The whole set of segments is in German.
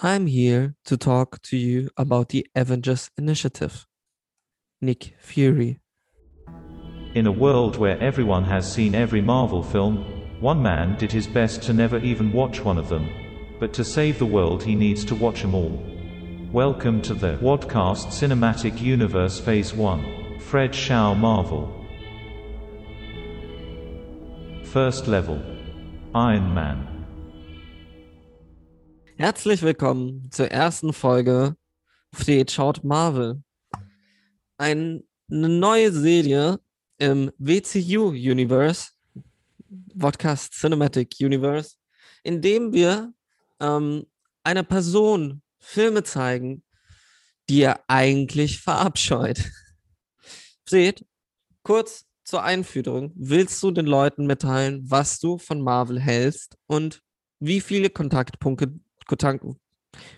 I'm here to talk to you about the Avengers Initiative. Nick Fury. In a world where everyone has seen every Marvel film, one man did his best to never even watch one of them. But to save the world, he needs to watch them all. Welcome to the Wadcast Cinematic Universe Phase 1. Fred Shaw Marvel. First Level Iron Man. Herzlich willkommen zur ersten Folge Fred schaut Marvel. Ein, eine neue Serie im WCU-Universe, Podcast Cinematic Universe, in dem wir ähm, einer Person Filme zeigen, die er eigentlich verabscheut. Seht, kurz zur Einführung. Willst du den Leuten mitteilen, was du von Marvel hältst und wie viele Kontaktpunkte, Kontakt,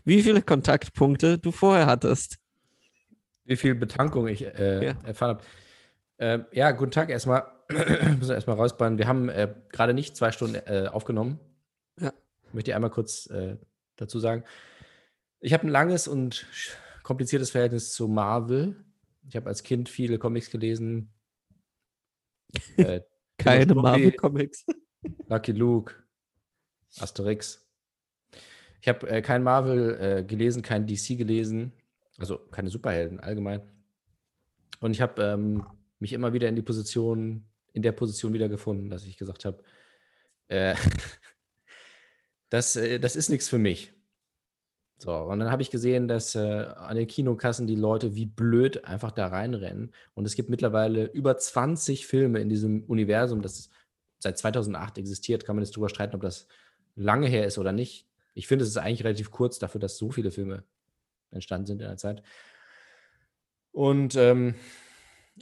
wie viele Kontaktpunkte du vorher hattest? Wie viel Betankung ich äh, Ja. erfahren habe. Ähm, ja, guten Tag erstmal. Müssen wir erstmal rausbauen. Wir haben äh, gerade nicht zwei Stunden äh, aufgenommen. Ja. Möchte ich einmal kurz äh, dazu sagen. Ich habe ein langes und kompliziertes Verhältnis zu Marvel. Ich habe als Kind viele Comics gelesen. Äh, Keine Marvel-Comics. Lucky Luke, Asterix. Ich habe äh, kein Marvel äh, gelesen, kein DC gelesen, also keine Superhelden allgemein. Und ich habe ähm, mich immer wieder in die Position, in der Position wiedergefunden, dass ich gesagt habe, äh, das, äh, das ist nichts für mich. So, und dann habe ich gesehen, dass äh, an den Kinokassen die Leute wie blöd einfach da reinrennen. Und es gibt mittlerweile über 20 Filme in diesem Universum, das seit 2008 existiert. Kann man jetzt drüber streiten, ob das lange her ist oder nicht. Ich finde, es ist eigentlich relativ kurz dafür, dass so viele Filme entstanden sind in der Zeit. Und ähm,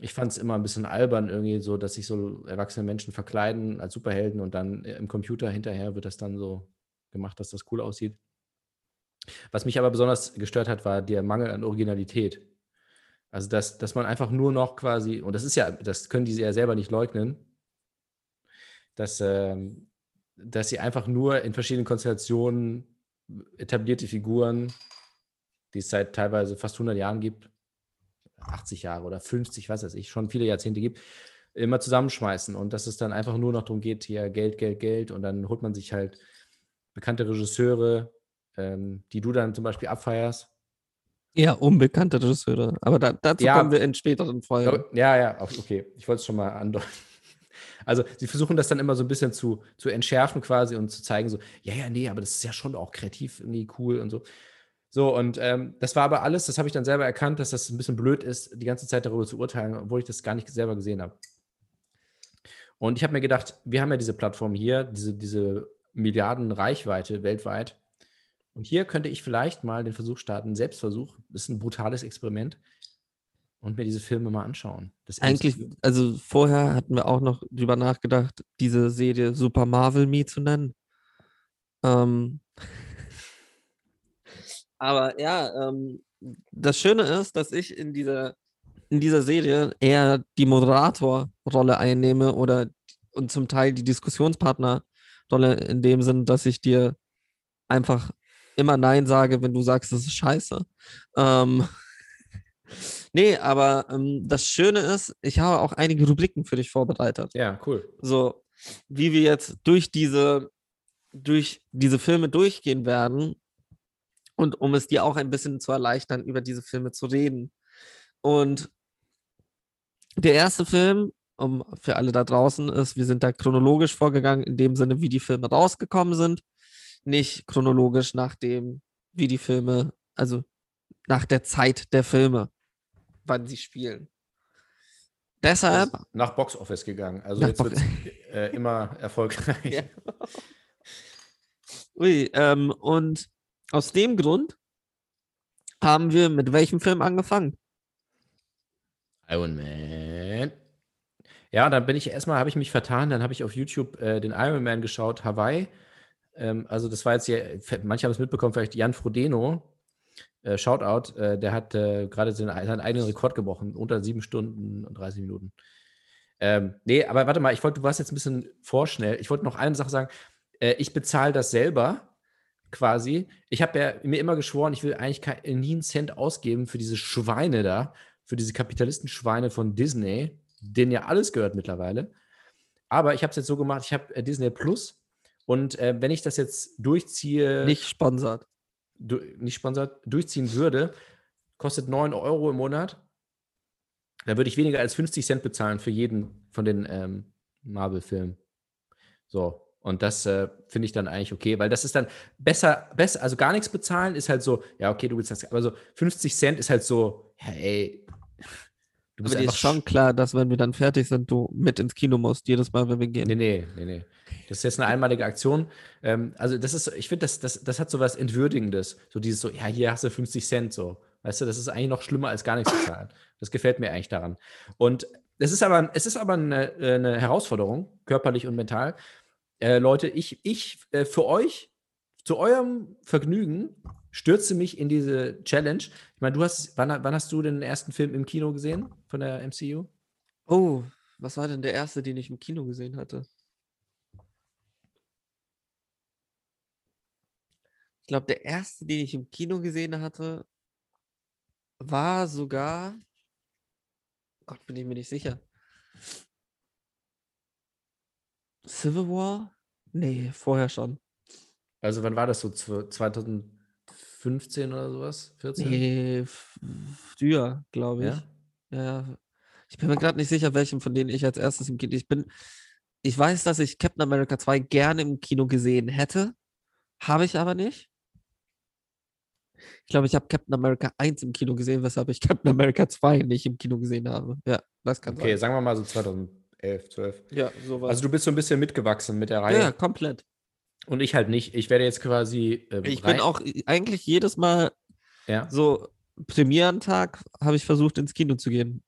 ich fand es immer ein bisschen albern, irgendwie so, dass sich so erwachsene Menschen verkleiden als Superhelden und dann äh, im Computer hinterher wird das dann so gemacht, dass das cool aussieht. Was mich aber besonders gestört hat, war der Mangel an Originalität. Also, dass, dass man einfach nur noch quasi, und das ist ja, das können die ja selber nicht leugnen, dass, ähm, dass sie einfach nur in verschiedenen Konstellationen etablierte Figuren, die es seit teilweise fast 100 Jahren gibt, 80 Jahre oder 50, was weiß ich, schon viele Jahrzehnte gibt, immer zusammenschmeißen und dass es dann einfach nur noch darum geht, hier Geld, Geld, Geld und dann holt man sich halt bekannte Regisseure, ähm, die du dann zum Beispiel abfeierst. Ja, unbekannte Regisseure. Aber da, dazu Ja. kommen wir in späteren Folgen. Ja, ja, okay. Ich wollte es schon mal andeuten. Also, sie versuchen das dann immer so ein bisschen zu, zu entschärfen quasi und zu zeigen, so, ja, ja, nee, aber das ist ja schon auch kreativ irgendwie cool und so. So, und ähm, das war aber alles, das habe ich dann selber erkannt, dass das ein bisschen blöd ist, die ganze Zeit darüber zu urteilen, obwohl ich das gar nicht selber gesehen habe. Und ich habe mir gedacht, wir haben ja diese Plattform hier, diese, diese Milliarden Reichweite weltweit. Und hier könnte ich vielleicht mal den Versuch starten, Selbstversuch, das ist ein brutales Experiment, und mir diese Filme mal anschauen. Das Eigentlich, also vorher hatten wir auch noch drüber nachgedacht, diese Serie Super Marvel Me zu nennen. Ähm, aber ja, ähm, das Schöne ist, dass ich in dieser, in dieser Serie eher die Moderatorrolle einnehme oder und zum Teil die Diskussionspartnerrolle in dem Sinn, dass ich dir einfach immer Nein sage, wenn du sagst, das ist scheiße. Ähm, nee, aber ähm, das Schöne ist, ich habe auch einige Rubriken für dich vorbereitet. Ja, cool. So, wie wir jetzt durch diese, durch diese Filme durchgehen werden und um es dir auch ein bisschen zu erleichtern, über diese Filme zu reden. Und der erste Film, um für alle da draußen ist, wir sind da chronologisch vorgegangen, in dem Sinne, wie die Filme rausgekommen sind, nicht chronologisch nach dem, wie die Filme, also nach der Zeit der Filme, wann sie spielen. Deshalb Ist nach Box Office gegangen. Also Nach jetzt wird es äh, immer erfolgreich. Ja. Ui, ähm, und aus dem Grund haben wir mit welchem Film angefangen? Iron Man. Ja, dann bin ich erstmal, habe ich mich vertan, dann habe ich auf YouTube äh, den Iron Man geschaut, Hawaii. Ähm, also das war jetzt hier, manche haben es mitbekommen, vielleicht Jan Frodeno, äh, Shoutout, äh, der hat äh, gerade seinen, eigenen Rekord gebrochen, unter sieben Stunden und 30 Minuten. Ähm, nee, aber warte mal, ich wollte, du warst jetzt ein bisschen vorschnell. Ich wollte noch eine Sache sagen. Äh, ich bezahle das selber, quasi. Ich habe ja mir immer geschworen, ich will eigentlich nie einen Cent ausgeben für diese Schweine da, für diese Kapitalistenschweine von Disney, denen ja alles gehört mittlerweile. Aber ich habe es jetzt so gemacht, ich habe äh, Disney Plus und wenn ich das jetzt durchziehe, Nicht sponsert. Nicht sponsert, durchziehen würde, kostet 9 Euro im Monat. Da würde ich weniger als 50 Cent bezahlen für jeden von den ähm, Marvel-Filmen. So. Und das äh, finde ich dann eigentlich okay, weil das ist dann besser, besser, also gar nichts bezahlen ist halt so, ja, okay, du willst das, aber so 50 Cent ist halt so, ja, du Aber dir ist schon klar, dass wenn wir dann fertig sind, du mit ins Kino musst, jedes Mal, wenn wir gehen. Nee, nee, nee, nee. Das ist jetzt eine einmalige Aktion. Ähm, also, das ist, ich finde, das, das, das hat so was Entwürdigendes. So dieses so, ja, hier hast du 50 Cent so. Weißt du, das ist eigentlich noch schlimmer als gar nichts zu zahlen. Das gefällt mir eigentlich daran. Und es ist aber, es ist aber eine, äh, eine Herausforderung, körperlich und mental. Äh, Leute, ich, ich äh, für euch, zu eurem Vergnügen, stürze mich in diese Challenge. Ich meine, du hast, wann, wann, hast du den ersten Film im Kino gesehen von der MCU? Oh, was war denn der erste, den ich im Kino gesehen hatte? Ich glaube, der erste, den ich im Kino gesehen hatte, war sogar. Gott, bin ich mir nicht sicher. Civil War? Nee, vorher schon. Also wann war das so? 2000, 15 oder sowas? 14? Nee, früher, glaube ich. Ja? ja. Ich bin mir gerade nicht sicher, welchen von denen ich als erstes im Kino. Ich bin. Ich weiß, dass ich Captain America 2 gerne im Kino gesehen hätte. Habe ich aber nicht. Ich glaube, ich habe Captain America 1 im Kino gesehen, weshalb ich Captain America 2 nicht im Kino gesehen habe. Ja, das kann Okay, sein. sagen wir mal so 2011, 12. Ja, sowas. Also du bist so ein bisschen mitgewachsen mit der Reihe. Ja, komplett. Und ich halt nicht. Ich werde jetzt quasi. ähm, Ich bin auch eigentlich jedes Mal Ja. so Premierentag habe ich versucht ins Kino zu gehen.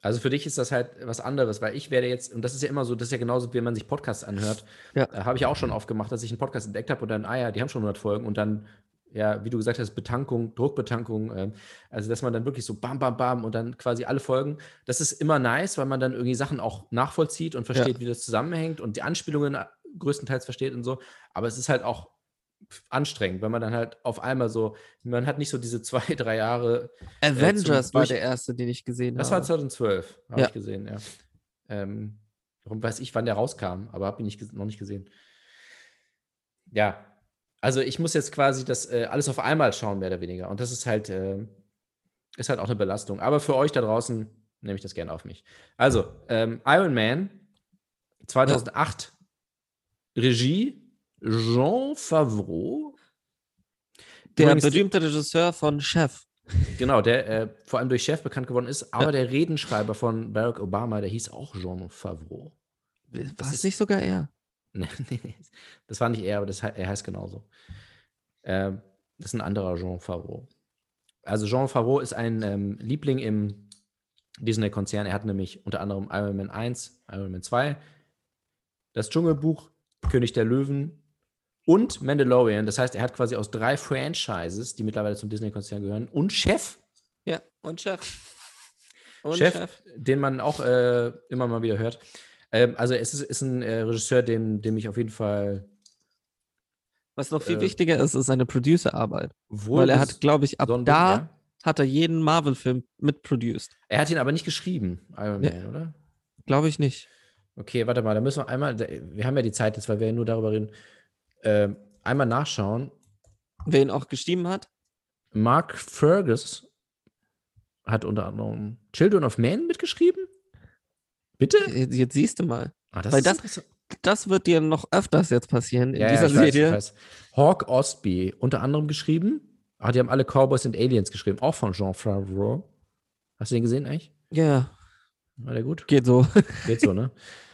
Also für dich ist das halt was anderes, weil ich werde jetzt, und das ist ja immer so, das ist ja genauso, wie man sich Podcasts anhört. Ja. Äh, habe ich auch schon oft gemacht, dass ich einen Podcast entdeckt habe und dann, ah ja, die haben schon 100 Folgen und dann, ja, wie du gesagt hast, Betankung, Druckbetankung, ähm, also dass man dann wirklich so bam, bam, bam und dann quasi alle Folgen. Das ist immer nice, weil man dann irgendwie Sachen auch nachvollzieht und versteht, wie das zusammenhängt und die Anspielungen äh, größtenteils versteht und so. Aber es ist halt auch anstrengend, wenn man dann halt auf einmal so, man hat nicht so diese zwei, drei Jahre Avengers war durch- der erste, den ich gesehen das war habe. 2012, habe Ja. ich gesehen, ja. Ähm, warum weiß ich, wann der rauskam, aber habe ihn nicht, noch nicht gesehen. Ja, also ich muss jetzt quasi das äh, alles auf einmal schauen, mehr oder weniger. Und das ist halt, äh, ist halt auch eine Belastung. Aber für euch da draußen nehme ich das gerne auf mich. Also, ähm, Iron Man 2008, Regie Jean Favreau. der Übrigens, berühmte Regisseur von Chef. Genau, der äh, vor allem durch Chef bekannt geworden ist, aber Ja. der Redenschreiber von Barack Obama, der hieß auch Jean Favreau. War Das es ist- nicht sogar er? Das war nicht er, aber das, er heißt genauso. Ähm, das ist ein anderer Jean Favreau. Also Jean Favreau ist ein ähm, Liebling im Disney-Konzern. Er hat nämlich unter anderem Iron Man 1, Iron Man 2, das Dschungelbuch, König der Löwen und Mandalorian. Das heißt, er hat quasi aus drei Franchises, die mittlerweile zum Disney-Konzern gehören, und Chef Ja, und Chef. Und Chef, den man auch äh, immer mal wieder hört. Ähm, also es ist, ist ein äh, Regisseur, dem, dem ich auf jeden Fall Was noch viel äh, wichtiger ist, ist seine Producerarbeit. Weil er hat, glaube ich, ab besonnen da ja. hat er jeden Marvel-Film mitproduced. Er hat ihn aber nicht geschrieben, Iron Ja. Man, oder? Glaube ich nicht. Okay, warte mal, da müssen wir einmal, wir haben ja die Zeit jetzt, weil wir ja nur darüber reden, ähm, einmal nachschauen. Wer ihn auch geschrieben hat? Mark Fergus hat unter anderem Children of Men mitgeschrieben? Bitte? Jetzt, jetzt siehst du mal. Ah, das Weil das-. Das wird dir noch öfters jetzt passieren in Ja, ja, dieser ich weiß, Serie. Hawk Ostby unter anderem geschrieben. Ah, die haben alle Cowboys and Aliens geschrieben, auch von Jean Favreau. Hast du den gesehen eigentlich? Ja, War der gut? geht so. Geht so, ne?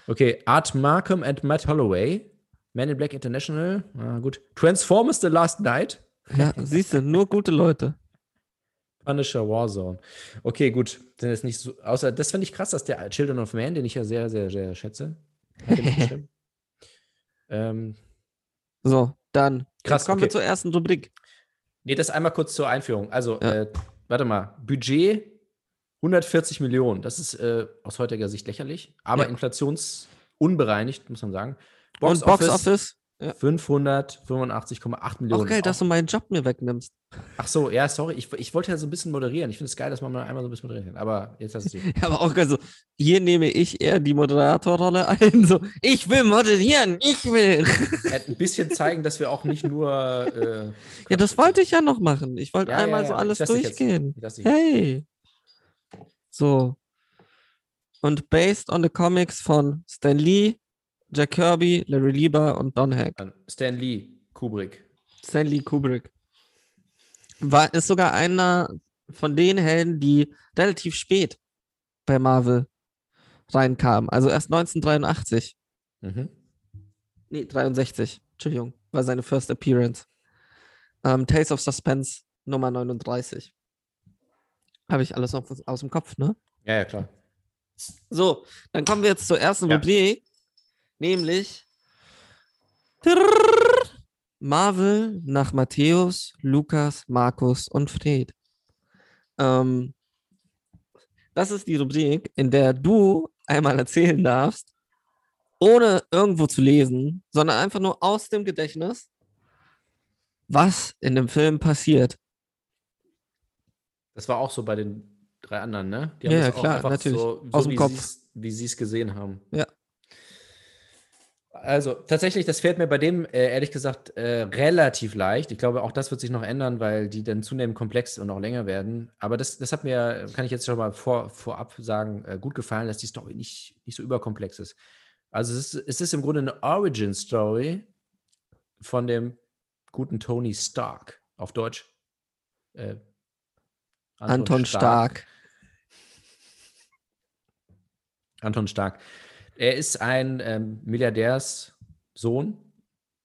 Okay, Art Markham and Matt Holloway. Man in Black International. Ah, gut. Transformers The Last Night. ja, siehst du, nur gute Leute. Punisher Warzone. Okay, gut. Sind jetzt nicht so. Außer, das finde ich krass, dass der Children of Man, den ich ja sehr, sehr, sehr schätze. ähm, So, dann. Krass, Jetzt kommen okay. wir zur ersten Rubrik. nee, das einmal kurz zur Einführung. Also, Ja. äh, warte mal. Budget 140 Millionen. Das ist äh, aus heutiger Sicht lächerlich, aber Ja. inflationsunbereinigt, muss man sagen. Und Box Office Ja. 585,8 Millionen. Auch geil, dass du meinen Job mir wegnimmst. Ach so, ja, sorry. Ich, ich wollte ja so ein bisschen moderieren. Ich finde es geil, dass man mal einmal so ein bisschen moderieren kann. Aber jetzt hast du es. Ja, aber auch geil so, hier nehme ich eher die Moderatorrolle ein. So, ich will moderieren, ich will. Ja, ein bisschen zeigen, dass wir auch nicht nur. Äh, Ja, das wollte ich ja noch machen. Ich wollte Ja, einmal so alles durchgehen. Hey. So. Und based on the comics von Stan Lee, Jack Kirby, Larry Lieber und Don Heck. An Stan Lee, Kubrick. Stanley Kubrick. War, ist sogar einer von den Helden, die relativ spät bei Marvel reinkamen. Also erst 1983. Mhm. Nee, 63. Entschuldigung. War seine First Appearance. Ähm, Tales of Suspense Nummer 39. Habe ich alles noch aus dem Kopf, ne? Ja, ja, klar. So, dann kommen wir jetzt zur ersten Ja. Rubrik, nämlich Marvel nach Matthäus, Lukas, Markus und Fred. Ähm, das ist die Rubrik, in der du einmal erzählen darfst, ohne irgendwo zu lesen, sondern einfach nur aus dem Gedächtnis, was in dem Film passiert. Das war auch so bei den drei anderen, ne? Die Ja, das klar, natürlich. So, Aus so dem wie Kopf. sie's- wie sie es gesehen haben. Ja. Also tatsächlich, das fällt mir bei dem äh, ehrlich gesagt äh, relativ leicht. Ich glaube, auch das wird sich noch ändern, weil die dann zunehmend komplex und auch länger werden. Aber das, das hat mir, kann ich jetzt schon mal vor, vorab sagen, äh, gut gefallen, dass die Story nicht, nicht so überkomplex ist. Also es ist, es ist im Grunde eine Origin-Story von dem guten Tony Stark. Auf Deutsch. Äh, Anton, Stark. Anton Stark. Er ist ein ähm, Milliardärssohn.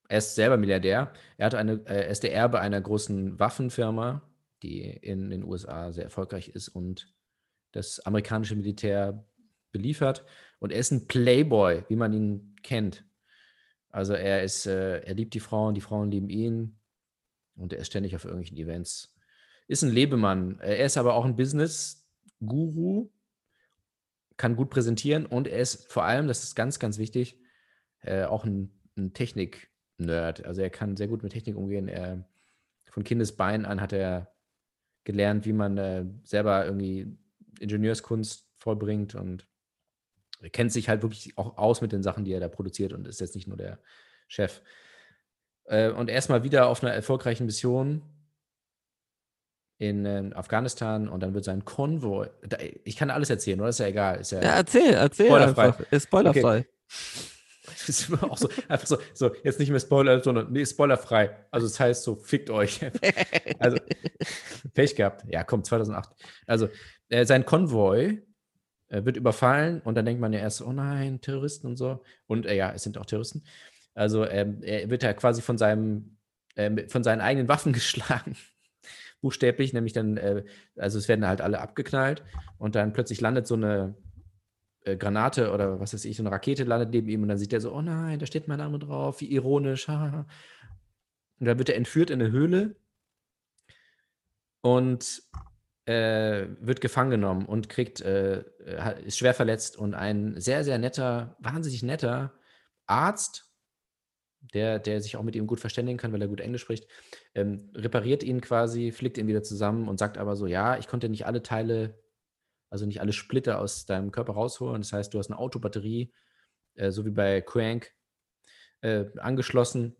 Er ist selber Milliardär. Er, hat eine, äh, er ist der Erbe einer großen Waffenfirma, die in den USA sehr erfolgreich ist und das amerikanische Militär beliefert. Und er ist ein Playboy, wie man ihn kennt. Also er ist, äh, er liebt die Frauen, die Frauen lieben ihn und er ist ständig auf irgendwelchen Events. Ist ein Lebemann. Er ist aber auch ein Business-Guru, kann gut präsentieren und er ist vor allem, das ist ganz, ganz wichtig, äh, auch ein, ein Technik-Nerd. Also er kann sehr gut mit Technik umgehen. Er, von Kindesbein an hat er gelernt, wie man äh, selber irgendwie Ingenieurskunst vollbringt und er kennt sich halt wirklich auch aus mit den Sachen, die er da produziert und ist jetzt nicht nur der Chef. Äh, und erstmal wieder auf einer erfolgreichen Mission in äh, Afghanistan und dann wird sein Konvoi. Da, ich kann alles erzählen, oder? Ist ja egal. Ist ja, Ja, erzähl, erzähl Spoilerfrei. einfach. Ist spoilerfrei. Das ist immer auch so, einfach so, so, jetzt nicht mehr Spoiler, sondern nee, spoilerfrei. Also das heißt so, fickt euch. Also, Pech gehabt. Ja, komm, 2008. Also, äh, sein Konvoi äh, wird überfallen und dann denkt man ja erst, oh nein, Terroristen und so. Und äh, ja, es sind auch Terroristen. Also, ähm, er wird ja quasi von seinem, ähm, von seinen eigenen Waffen geschlagen. Buchstäblich, nämlich dann, äh, also es werden halt alle abgeknallt und dann plötzlich landet so eine äh, Granate oder was weiß ich, so eine Rakete landet neben ihm und dann sieht er so, oh nein, da steht mein Name drauf, wie ironisch. haha. Und dann wird er entführt in eine Höhle und äh, wird gefangen genommen und kriegt, äh, ist schwer verletzt und ein sehr, sehr netter, wahnsinnig netter Arzt, der, der sich auch mit ihm gut verständigen kann, weil er gut Englisch spricht, ähm, repariert ihn quasi, flickt ihn wieder zusammen und sagt aber so, ja, ich konnte nicht alle Teile, also nicht alle Splitter aus deinem Körper rausholen. Das heißt, du hast eine Autobatterie, äh, so wie bei Crank, äh, angeschlossen.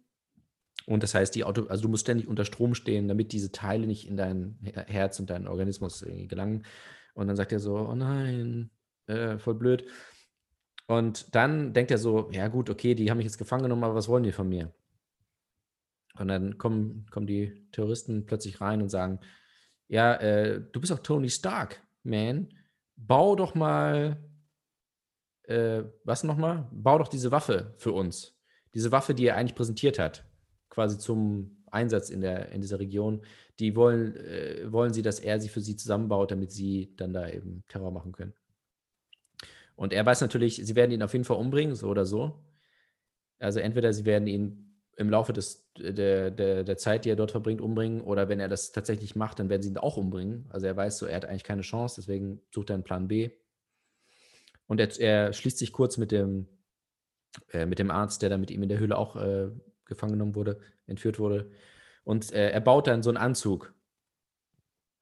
Und das heißt, die Auto, also du musst ständig unter Strom stehen, damit diese Teile nicht in dein Her- Herz und deinen Organismus äh, gelangen. Und dann sagt er so, oh nein, äh, voll blöd. Und dann denkt er so, ja gut, okay, die haben mich jetzt gefangen genommen, aber was wollen die von mir? Und dann kommen, kommen die Terroristen plötzlich rein und sagen, ja, äh, du bist auch Tony Stark, man. Bau doch mal, äh, was nochmal? Bau doch diese Waffe für uns. Diese Waffe, die er eigentlich präsentiert hat, quasi zum Einsatz in, der, in dieser Region, die wollen, äh, wollen sie, dass er sie für sie zusammenbaut, damit sie dann da eben Terror machen können. Und er weiß natürlich, sie werden ihn auf jeden Fall umbringen, so oder so. Also entweder sie werden ihn im Laufe des, der, der, der Zeit, die er dort verbringt, umbringen, oder wenn er das tatsächlich macht, dann werden sie ihn auch umbringen. Also er weiß so, er hat eigentlich keine Chance, deswegen sucht er einen Plan B. Und er, er schließt sich kurz mit dem, äh, mit dem Arzt, der da mit ihm in der Höhle auch äh, gefangen genommen wurde, entführt wurde. Und äh, er baut dann so einen Anzug.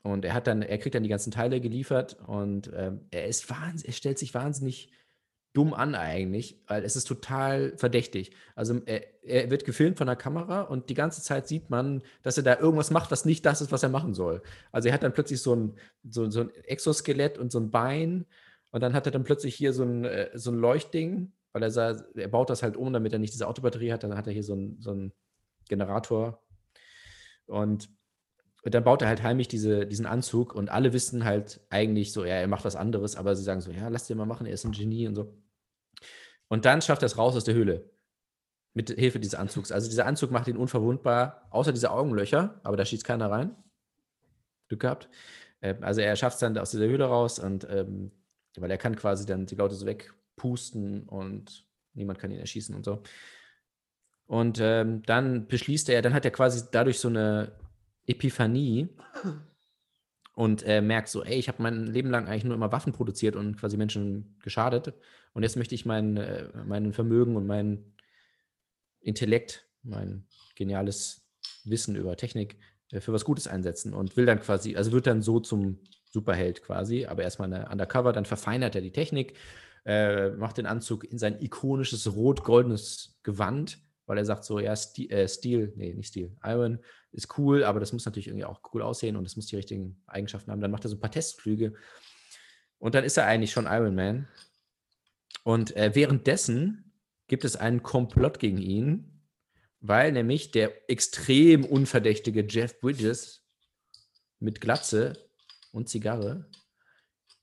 Und er hat dann, er kriegt dann die ganzen Teile geliefert und ähm, er ist wahnsinnig, er stellt sich wahnsinnig dumm an eigentlich, weil es ist total verdächtig. Also er, er, wird gefilmt von der Kamera und die ganze Zeit sieht man, dass er da irgendwas macht, was nicht das ist, was er machen soll. Also er hat dann plötzlich so ein, so, so ein Exoskelett und so ein Bein und dann hat er dann plötzlich hier so ein, äh, so ein Leuchtding, weil er sah, er baut das halt um, damit er nicht diese Autobatterie hat, dann hat er hier so ein, so ein Generator und und dann baut er halt heimlich diese, diesen Anzug und alle wissen halt eigentlich so, ja, er macht was anderes, aber sie sagen so, ja, lass den mal machen, er ist ein Genie und so. Und dann schafft er es raus aus der Höhle. Mit Hilfe dieses Anzugs. Also dieser Anzug macht ihn unverwundbar, außer diese Augenlöcher, aber da schießt keiner rein. Glück gehabt. Ähm, also er schafft es dann aus dieser Höhle raus und ähm, weil er kann quasi dann die Leute so wegpusten und niemand kann ihn erschießen und so. Und ähm, dann beschließt er, dann hat er quasi dadurch so eine Epiphanie und äh, merkt so, ey, ich habe mein Leben lang eigentlich nur immer Waffen produziert und quasi Menschen geschadet. Und jetzt möchte ich mein, äh, mein Vermögen und mein Intellekt, mein geniales Wissen über Technik äh, für was Gutes einsetzen und will dann quasi, also wird dann so zum Superheld quasi, aber erstmal eine Undercover, dann verfeinert er die Technik, äh, macht den Anzug in sein ikonisches rot-goldenes Gewand weil er sagt so, ja, Steel, äh, Steel, nee, nicht Steel, Iron ist cool, aber das muss natürlich irgendwie auch cool aussehen und es muss die richtigen Eigenschaften haben. Dann macht er so ein paar Testflüge und dann ist er eigentlich schon Iron Man. Und äh, währenddessen gibt es einen Komplott gegen ihn, weil nämlich der extrem unverdächtige Jeff Bridges mit Glatze und Zigarre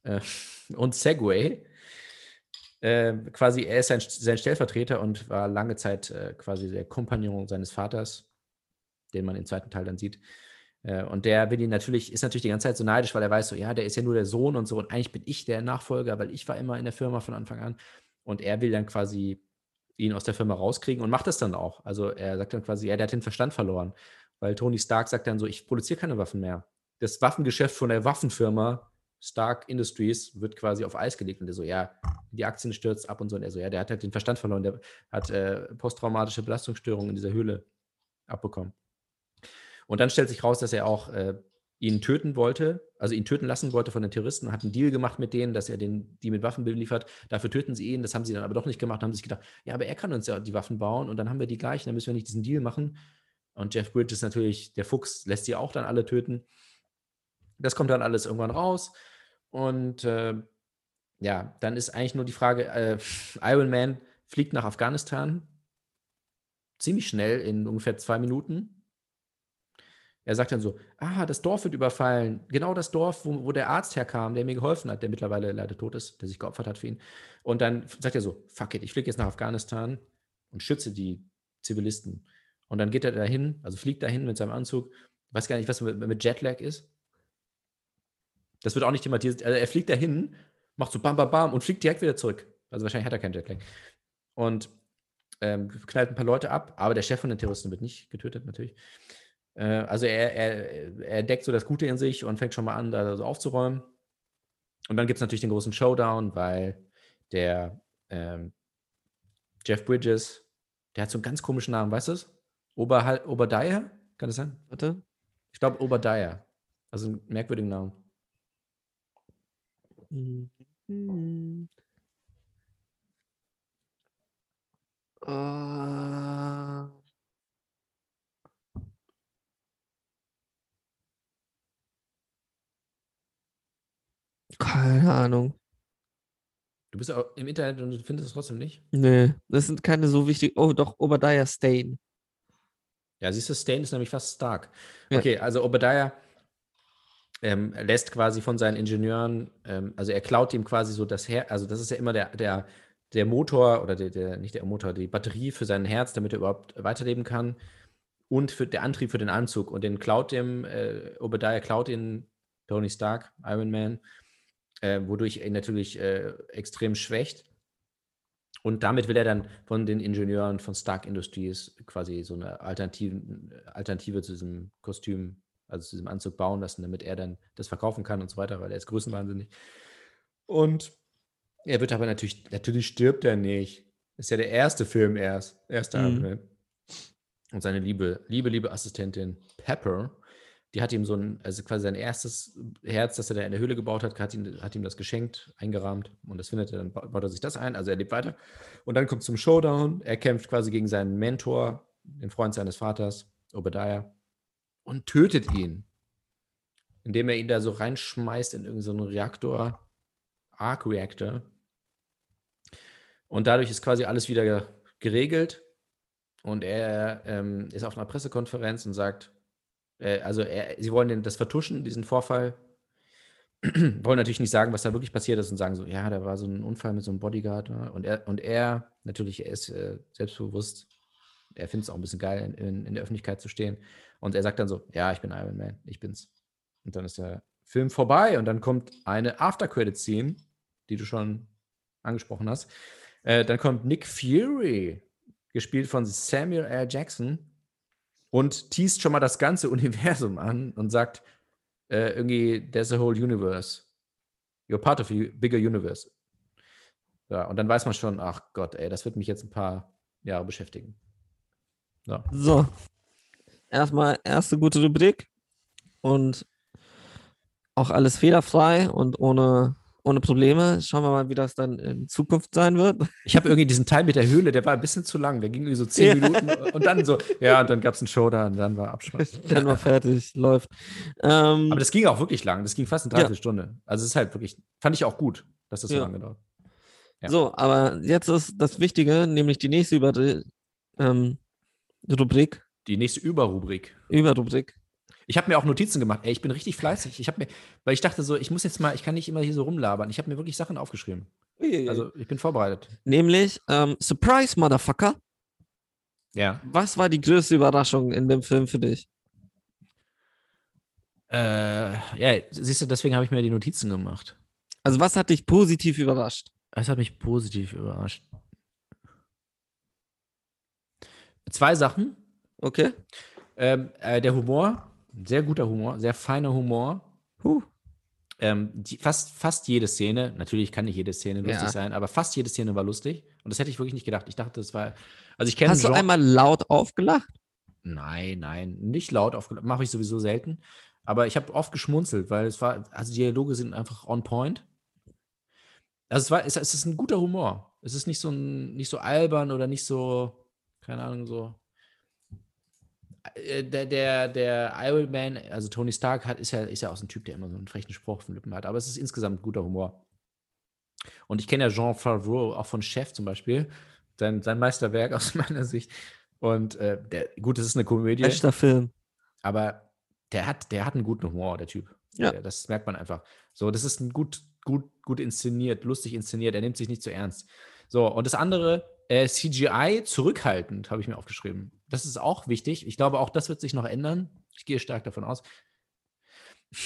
äh, und Segway äh, quasi, er ist sein, sein, Stellvertreter und war lange Zeit äh, quasi der Kompagnon seines Vaters, den man im zweiten Teil dann sieht. Äh, und der will ihn natürlich, ist natürlich die ganze Zeit so neidisch, weil er weiß so, ja, der ist ja nur der Sohn und so. Und eigentlich bin ich der Nachfolger, weil ich war immer in der Firma von Anfang an. Und er will dann quasi ihn aus der Firma rauskriegen und macht das dann auch. Also er sagt dann quasi, ja, der hat den Verstand verloren. Weil Tony Stark sagt dann so, ich produziere keine Waffen mehr. Das Waffengeschäft von der Waffenfirma Stark Industries wird quasi auf Eis gelegt und der so, ja, die Aktien stürzt ab und so. Und er so, ja, der hat halt den Verstand verloren, der hat äh, posttraumatische Belastungsstörungen in dieser Höhle abbekommen. Und dann stellt sich raus, dass er auch äh, ihn töten wollte, also ihn töten lassen wollte von den Terroristen, hat einen Deal gemacht mit denen, dass er den, die mit Waffen beliefert. Dafür töten sie ihn. Das haben sie dann aber doch nicht gemacht, haben sich gedacht, ja, aber er kann uns ja die Waffen bauen und dann haben wir die gleichen, dann müssen wir nicht diesen Deal machen. Und Jeff Bridges natürlich, der Fuchs, lässt sie auch dann alle töten. Das kommt dann alles irgendwann raus. Und äh, ja, dann ist eigentlich nur die Frage, äh, Iron Man fliegt nach Afghanistan ziemlich schnell in ungefähr zwei Minuten. Er sagt dann so, ah, das Dorf wird überfallen. Genau das Dorf, wo, wo der Arzt herkam, der mir geholfen hat, der mittlerweile leider tot ist, der sich geopfert hat für ihn. Und dann sagt er so, fuck it, ich fliege jetzt nach Afghanistan und schütze die Zivilisten. Und dann geht er dahin, also fliegt dahin mit seinem Anzug. weiß gar nicht, was mit, mit Jetlag ist. Das wird auch nicht thematisiert. Also er fliegt dahin, macht so bam, bam, bam und fliegt direkt wieder zurück. Also wahrscheinlich hat er keinen Jetlag. Und ähm, knallt ein paar Leute ab, aber der Chef von den Terroristen wird nicht getötet, natürlich. Äh, also er, er, er deckt so das Gute in sich und fängt schon mal an, da so aufzuräumen. Und dann gibt es natürlich den großen Showdown, weil der ähm, Jeff Bridges, der hat so einen ganz komischen Namen, weißt du es? Ober, Obadiah? Kann das sein? Warte. Ich glaube Obadiah. Also einen merkwürdigen Namen. Mhm. Äh. Keine Ahnung. Du bist auch im Internet und du findest es trotzdem nicht? Nee, das sind keine so wichtigen. Oh, doch, Obadiah Stain. Ja, siehst du, Stain ist nämlich fast stark. Ja. Okay, also Obadiah ähm, lässt quasi von seinen Ingenieuren, ähm, also er klaut ihm quasi so das Herz, also das ist ja immer der, der, der Motor oder der, der, nicht der Motor, die Batterie für sein Herz, damit er überhaupt weiterleben kann und für der Antrieb für den Anzug und den klaut dem, äh, Obadiah klaut ihn Tony Stark, Iron Man, äh, wodurch er natürlich äh, extrem schwächt. Und damit will er dann von den Ingenieuren von Stark Industries quasi so eine Alternative, Alternative zu diesem Kostüm also zu diesem Anzug bauen lassen, damit er dann das verkaufen kann und so weiter, weil er ist größenwahnsinnig. Und er wird aber natürlich, natürlich stirbt er nicht. Ist ja der erste Film erst. Erster mhm. Film. Und seine liebe, liebe, liebe Assistentin Pepper, die hat ihm so ein, also quasi sein erstes Herz, das er da in der Höhle gebaut hat, hat ihm, hat ihm das geschenkt, eingerahmt. Und das findet er, dann baut er sich das ein. Also er lebt weiter. Und dann kommt zum Showdown. Er kämpft quasi gegen seinen Mentor, den Freund seines Vaters, Obadiah, und tötet ihn. Indem er ihn da so reinschmeißt in irgendeinen Reaktor, Arc Reactor. Und dadurch ist quasi alles wieder geregelt. Und er ähm, ist auf einer Pressekonferenz und sagt, äh, also er, sie wollen das vertuschen, diesen Vorfall. wollen natürlich nicht sagen, was da wirklich passiert ist und sagen so, ja, da war so ein Unfall mit so einem Bodyguard. Ne? Und er, und er natürlich, er ist äh, selbstbewusst, er findet es auch ein bisschen geil, in, in, in, der Öffentlichkeit zu stehen. Und er sagt dann so, ja, ich bin Iron Man, ich bin's. Und dann ist der Film vorbei und dann kommt eine After-Credit-Scene, die du schon angesprochen hast. Äh, dann kommt Nick Fury, gespielt von Samuel L. Jackson, und teast schon mal das ganze Universum an und sagt äh, irgendwie, there's a whole universe. You're part of a bigger universe. Ja, und dann weiß man schon, ach Gott, ey, das wird mich jetzt ein paar Jahre beschäftigen. Ja. So. Erstmal erste gute Rubrik und auch alles fehlerfrei und ohne ohne Probleme. Schauen wir mal, wie das dann in Zukunft sein wird. Ich habe irgendwie diesen Teil mit der Höhle, der war ein bisschen zu lang. Der ging irgendwie so zehn ja. Minuten und dann so, ja, und dann gab es einen Show da und dann war Abschluss. dann war fertig, läuft. Ähm, Aber das ging auch wirklich lang. Das ging fast eine Dreiviertelstunde. Ja. Also es ist halt wirklich, fand ich auch gut, dass das so ja. lange dauert. Ja. So, aber jetzt ist das Wichtige, nämlich die nächste Über ähm, Rubrik. Die nächste Überrubrik. Überrubrik. Ich habe mir auch Notizen gemacht. Ey, ich bin richtig fleißig. Ich habe mir, weil ich dachte so, ich muss jetzt mal, ich kann nicht immer hier so rumlabern. Ich habe mir wirklich Sachen aufgeschrieben. Also ich bin vorbereitet. Nämlich ähm, Surprise, Motherfucker. Ja. Was war die größte Überraschung in dem Film für dich? Äh, ja, siehst du, deswegen habe ich mir die Notizen gemacht. Also was hat dich positiv überrascht? Es hat mich positiv überrascht. Zwei Sachen. Okay. Ähm, äh, der Humor sehr guter Humor, sehr feiner Humor. Huh. Ähm, die, fast, fast jede Szene, natürlich kann nicht jede Szene lustig ja. sein, aber fast jede Szene war lustig. Und das hätte ich wirklich nicht gedacht. Ich dachte, das war. Also ich kenne Hast du einmal laut aufgelacht? Nein, nein, nicht laut aufgelacht. Mache ich sowieso selten. Aber ich habe oft geschmunzelt, weil es war, also die Dialoge sind einfach on point. Also es war, es, es ist ein guter Humor. Es ist nicht so ein, nicht so albern oder nicht so, keine Ahnung, so der, der, der Iron Man, also Tony Stark, hat, ist, ja, ist ja auch so ein Typ, der immer so einen frechen Spruch den Lippen hat. Aber es ist insgesamt guter Humor. Und ich kenne ja Jean Favreau auch von Chef zum Beispiel. Sein, sein Meisterwerk aus meiner Sicht. Und äh, der, gut, das ist eine Komödie. Bester Film. Aber der hat, der hat einen guten Humor, der Typ. Ja. Der, das merkt man einfach. So, das ist ein gut, gut, gut inszeniert, lustig inszeniert. Er nimmt sich nicht zu ernst. So, und das andere, äh, CGI zurückhaltend, habe ich mir aufgeschrieben. Das ist auch wichtig. Ich glaube, auch das wird sich noch ändern. Ich gehe stark davon aus.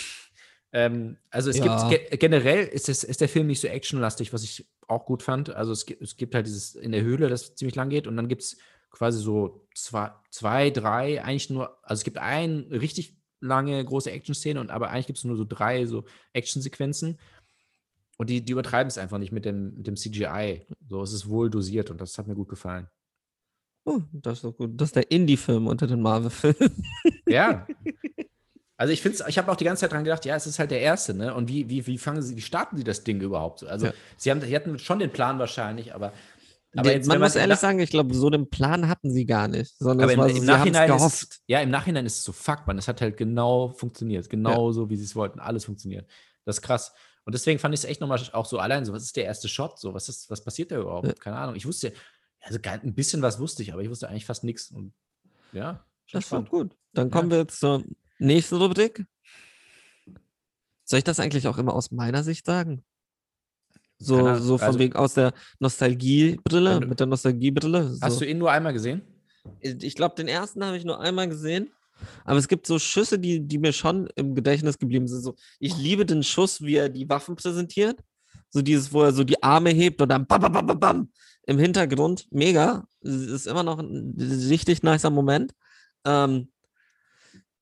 ähm, also es ja. gibt ge generell ist, es, ist der Film nicht so actionlastig, was ich auch gut fand. Also es gibt, es gibt halt dieses in der Höhle, das ziemlich lang geht, und dann gibt es quasi so zwei, zwei, drei, eigentlich nur, also es gibt eine richtig lange große Action-Szene und aber eigentlich gibt es nur so drei so Action-Sequenzen. Und die, die übertreiben es einfach nicht mit dem, mit dem CGI. So, es ist wohl dosiert und das hat mir gut gefallen. Oh, das ist doch gut. Das ist der Indie-Film unter den Marvel-Filmen. Ja. Also ich finde ich habe auch die ganze Zeit dran gedacht, ja, es ist halt der erste, ne? Und wie, wie, wie fangen sie, wie starten sie das Ding überhaupt? Also ja. sie haben, sie hatten schon den Plan wahrscheinlich, aber. aber jetzt, man muss ehrlich sagen, ich glaube, so den Plan hatten sie gar nicht. Sondern aber im, war, im Nachhinein ist, ja, im Nachhinein ist es so, fuck, man, es hat halt genau funktioniert. Genau ja. so, wie sie es wollten. Alles funktioniert. Das ist krass. Und deswegen fand ich es echt nochmal auch so allein so, was ist der erste Shot? So, was ist, was passiert da überhaupt? Ja. Keine Ahnung. Ich wusste, also ein bisschen was wusste ich, aber ich wusste eigentlich fast nichts. Und ja, das war gut. Dann kommen ja. wir jetzt zur nächsten Rubrik. Soll ich das eigentlich auch immer aus meiner Sicht sagen? So, Keine, so von also, wegen aus der Nostalgiebrille, mit der Nostalgiebrille. So. Hast du ihn nur einmal gesehen? Ich glaube, den ersten habe ich nur einmal gesehen. Aber es gibt so Schüsse, die, die mir schon im Gedächtnis geblieben sind. So, ich liebe den Schuss, wie er die Waffen präsentiert. So dieses, wo er so die Arme hebt und dann bam, bam, bam, bam, im Hintergrund. Mega. Ist immer noch ein richtig nicer Moment. Ähm,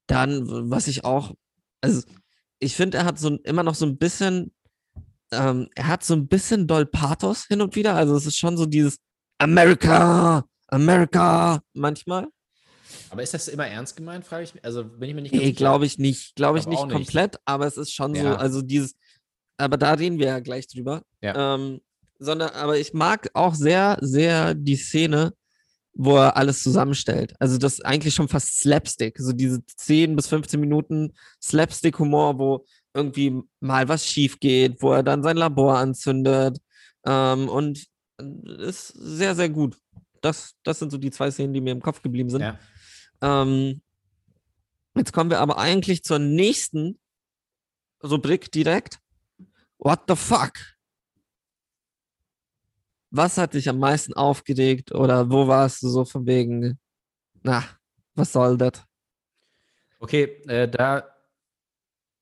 dann, was ich auch, also ich finde, er hat so immer noch so ein bisschen, ähm, er hat so ein bisschen doll Pathos hin und wieder. Also es ist schon so dieses America, America manchmal. Aber ist das immer ernst gemeint, frage ich mich? Also bin ich mir nicht ganz Nee, glaube ich nicht. Glaube ich nicht nicht. komplett, aber es ist schon so, Ja. also dieses, aber da reden wir ja gleich drüber. Ja. Ähm, sondern, aber ich mag auch sehr, sehr die Szene, wo er alles zusammenstellt. Also das ist eigentlich schon fast Slapstick. So diese 10 bis 15 Minuten Slapstick-Humor, wo irgendwie mal was schief geht, wo er dann sein Labor anzündet. Ähm, und ist sehr, sehr gut. Das, das sind so die zwei Szenen, die mir im Kopf geblieben sind. Ja. Ähm, jetzt kommen wir aber eigentlich zur nächsten Rubrik direkt. What the fuck? Was hat dich am meisten aufgeregt oder wo warst du so von wegen, na, was soll das? Okay, äh, da,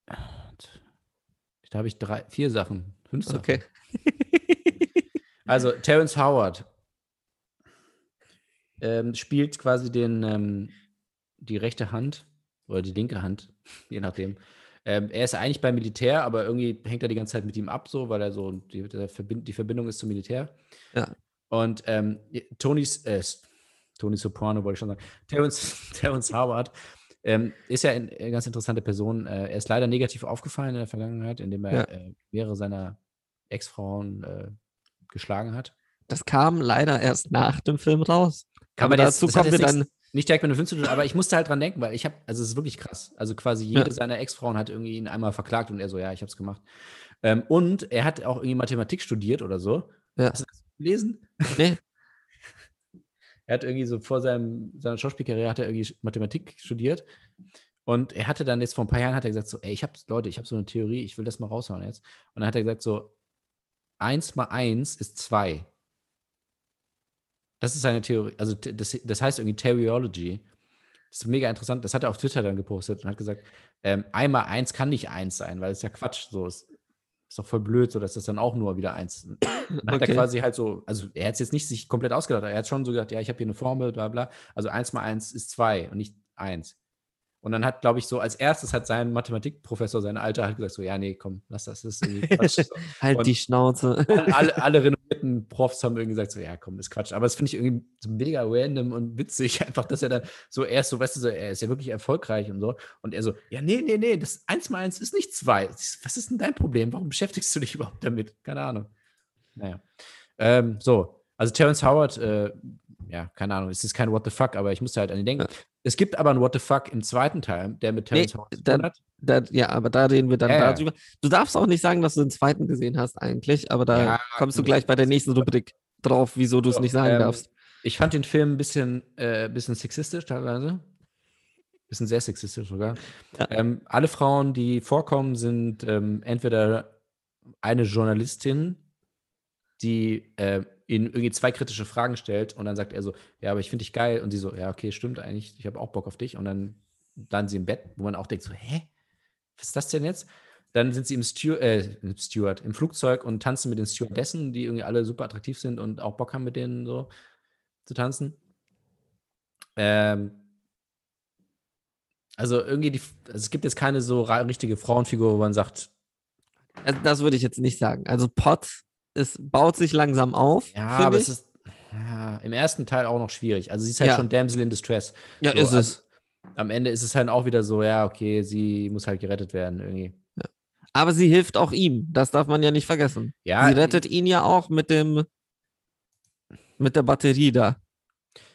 da habe ich drei, vier Sachen, fünf Sachen. Okay. Also Terrence Howard ähm, spielt quasi den, ähm, die rechte Hand oder die linke Hand, je nachdem. Ähm, er ist eigentlich beim Militär, aber irgendwie hängt er die ganze Zeit mit ihm ab, so, weil er so die, Verbind, die Verbindung ist zum Militär. Ja. Und ähm, Tony's, äh, Tony Soprano wollte ich schon sagen, Terrence, Terrence Howard ähm, ist ja ein- eine ganz interessante Person. Äh, er ist leider negativ aufgefallen in der Vergangenheit, indem er Ja. äh, mehrere seiner Ex-Frauen äh, geschlagen hat. Das kam leider erst nach dem Film raus. Aber, das- dazu kommen wir dann. nichts- Nicht direkt mit einem Film zu tun, aber ich musste halt dran denken, weil ich habe, also es ist wirklich krass. Also quasi jede Ja. seiner Ex-Frauen hat irgendwie ihn einmal verklagt und er so, ja, ich habe es gemacht. Ähm, und er hat auch irgendwie Mathematik studiert oder so. Ja. Hast du das gelesen? Nee. Er hat irgendwie so vor seinem, seiner Schauspielkarriere hat er irgendwie Mathematik studiert. Und er hatte dann jetzt vor ein paar Jahren hat er gesagt so, ey, ich habe, Leute, ich habe so eine Theorie, ich will das mal raushauen jetzt. Und dann hat er gesagt so, 1 mal 1 ist 2. Das ist seine Theorie. Also das, das heißt irgendwie Teriology. Das ist mega interessant. Das hat er auf Twitter dann gepostet und hat gesagt, ähm, einmal eins kann nicht eins sein, weil es ja Quatsch. So ist, ist doch voll blöd, so dass das dann auch nur wieder eins. Dann hat Okay. er quasi halt so, also er hat es jetzt nicht sich komplett ausgedacht, er hat schon so gesagt, ja, ich habe hier eine Formel, bla bla. Also eins mal eins ist zwei und nicht eins. Und dann hat, glaube ich, so als erstes hat sein Mathematikprofessor, sein Alter, hat gesagt, so, ja, nee, komm, lass das, das ist irgendwie Quatsch. So. Halt Und- die Schnauze. alle, alle renommierten Profs haben irgendwie gesagt, so, ja, komm, das ist Quatsch. Aber das finde ich irgendwie so mega random und witzig, einfach, dass er dann so erst so, weißt du, so, er ist ja wirklich erfolgreich und so. Und er so, ja, nee, nee, nee, das 1 mal 1 ist nicht 2. Was ist denn dein Problem? Warum beschäftigst du dich überhaupt damit? Keine Ahnung. Naja. Ähm, so, also Terrence Howard, äh, ja, keine Ahnung, es ist kein What the fuck, aber ich musste halt an ihn denken. Es gibt aber ein What the fuck im zweiten Teil, der mit Terrence Nee, hat. Da, ja, aber da reden wir dann ja. darüber. Du darfst auch nicht sagen, dass du den zweiten gesehen hast, eigentlich, aber da Ja, kommst du gleich bei der nächsten Rubrik drauf, wieso du es So, nicht sagen ähm, darfst. Ich fand den Film ein bisschen, äh, bisschen sexistisch teilweise. Bisschen sehr sexistisch sogar. Ja. Ähm, alle Frauen, die vorkommen, sind ähm, entweder eine Journalistin, die äh, ihnen irgendwie zwei kritische Fragen stellt und dann sagt er so, ja, aber ich finde dich geil. Und sie so, ja, okay, stimmt eigentlich, ich habe auch Bock auf dich. Und dann landen sie im Bett, wo man auch denkt so, hä? Was ist das denn jetzt? Dann sind sie im Stew äh, im Steward, im Flugzeug und tanzen mit den Stewardessen, die irgendwie alle super attraktiv sind und auch Bock haben, mit denen so zu tanzen. Ähm, also irgendwie, die, also es gibt jetzt keine so richtige Frauenfigur, wo man sagt, das würde ich jetzt nicht sagen. Also Pot, es baut sich langsam auf. ja, aber ich. es ist ja, im ersten Teil auch noch schwierig. Also sie ist halt Ja. schon Damsel in Distress. ja, so, ist es. Am Ende ist es halt auch wieder so, ja, okay, sie muss halt gerettet werden irgendwie. Aber sie hilft auch ihm. Das darf man ja nicht vergessen. Ja, sie rettet ihn ja auch mit dem mit der Batterie da.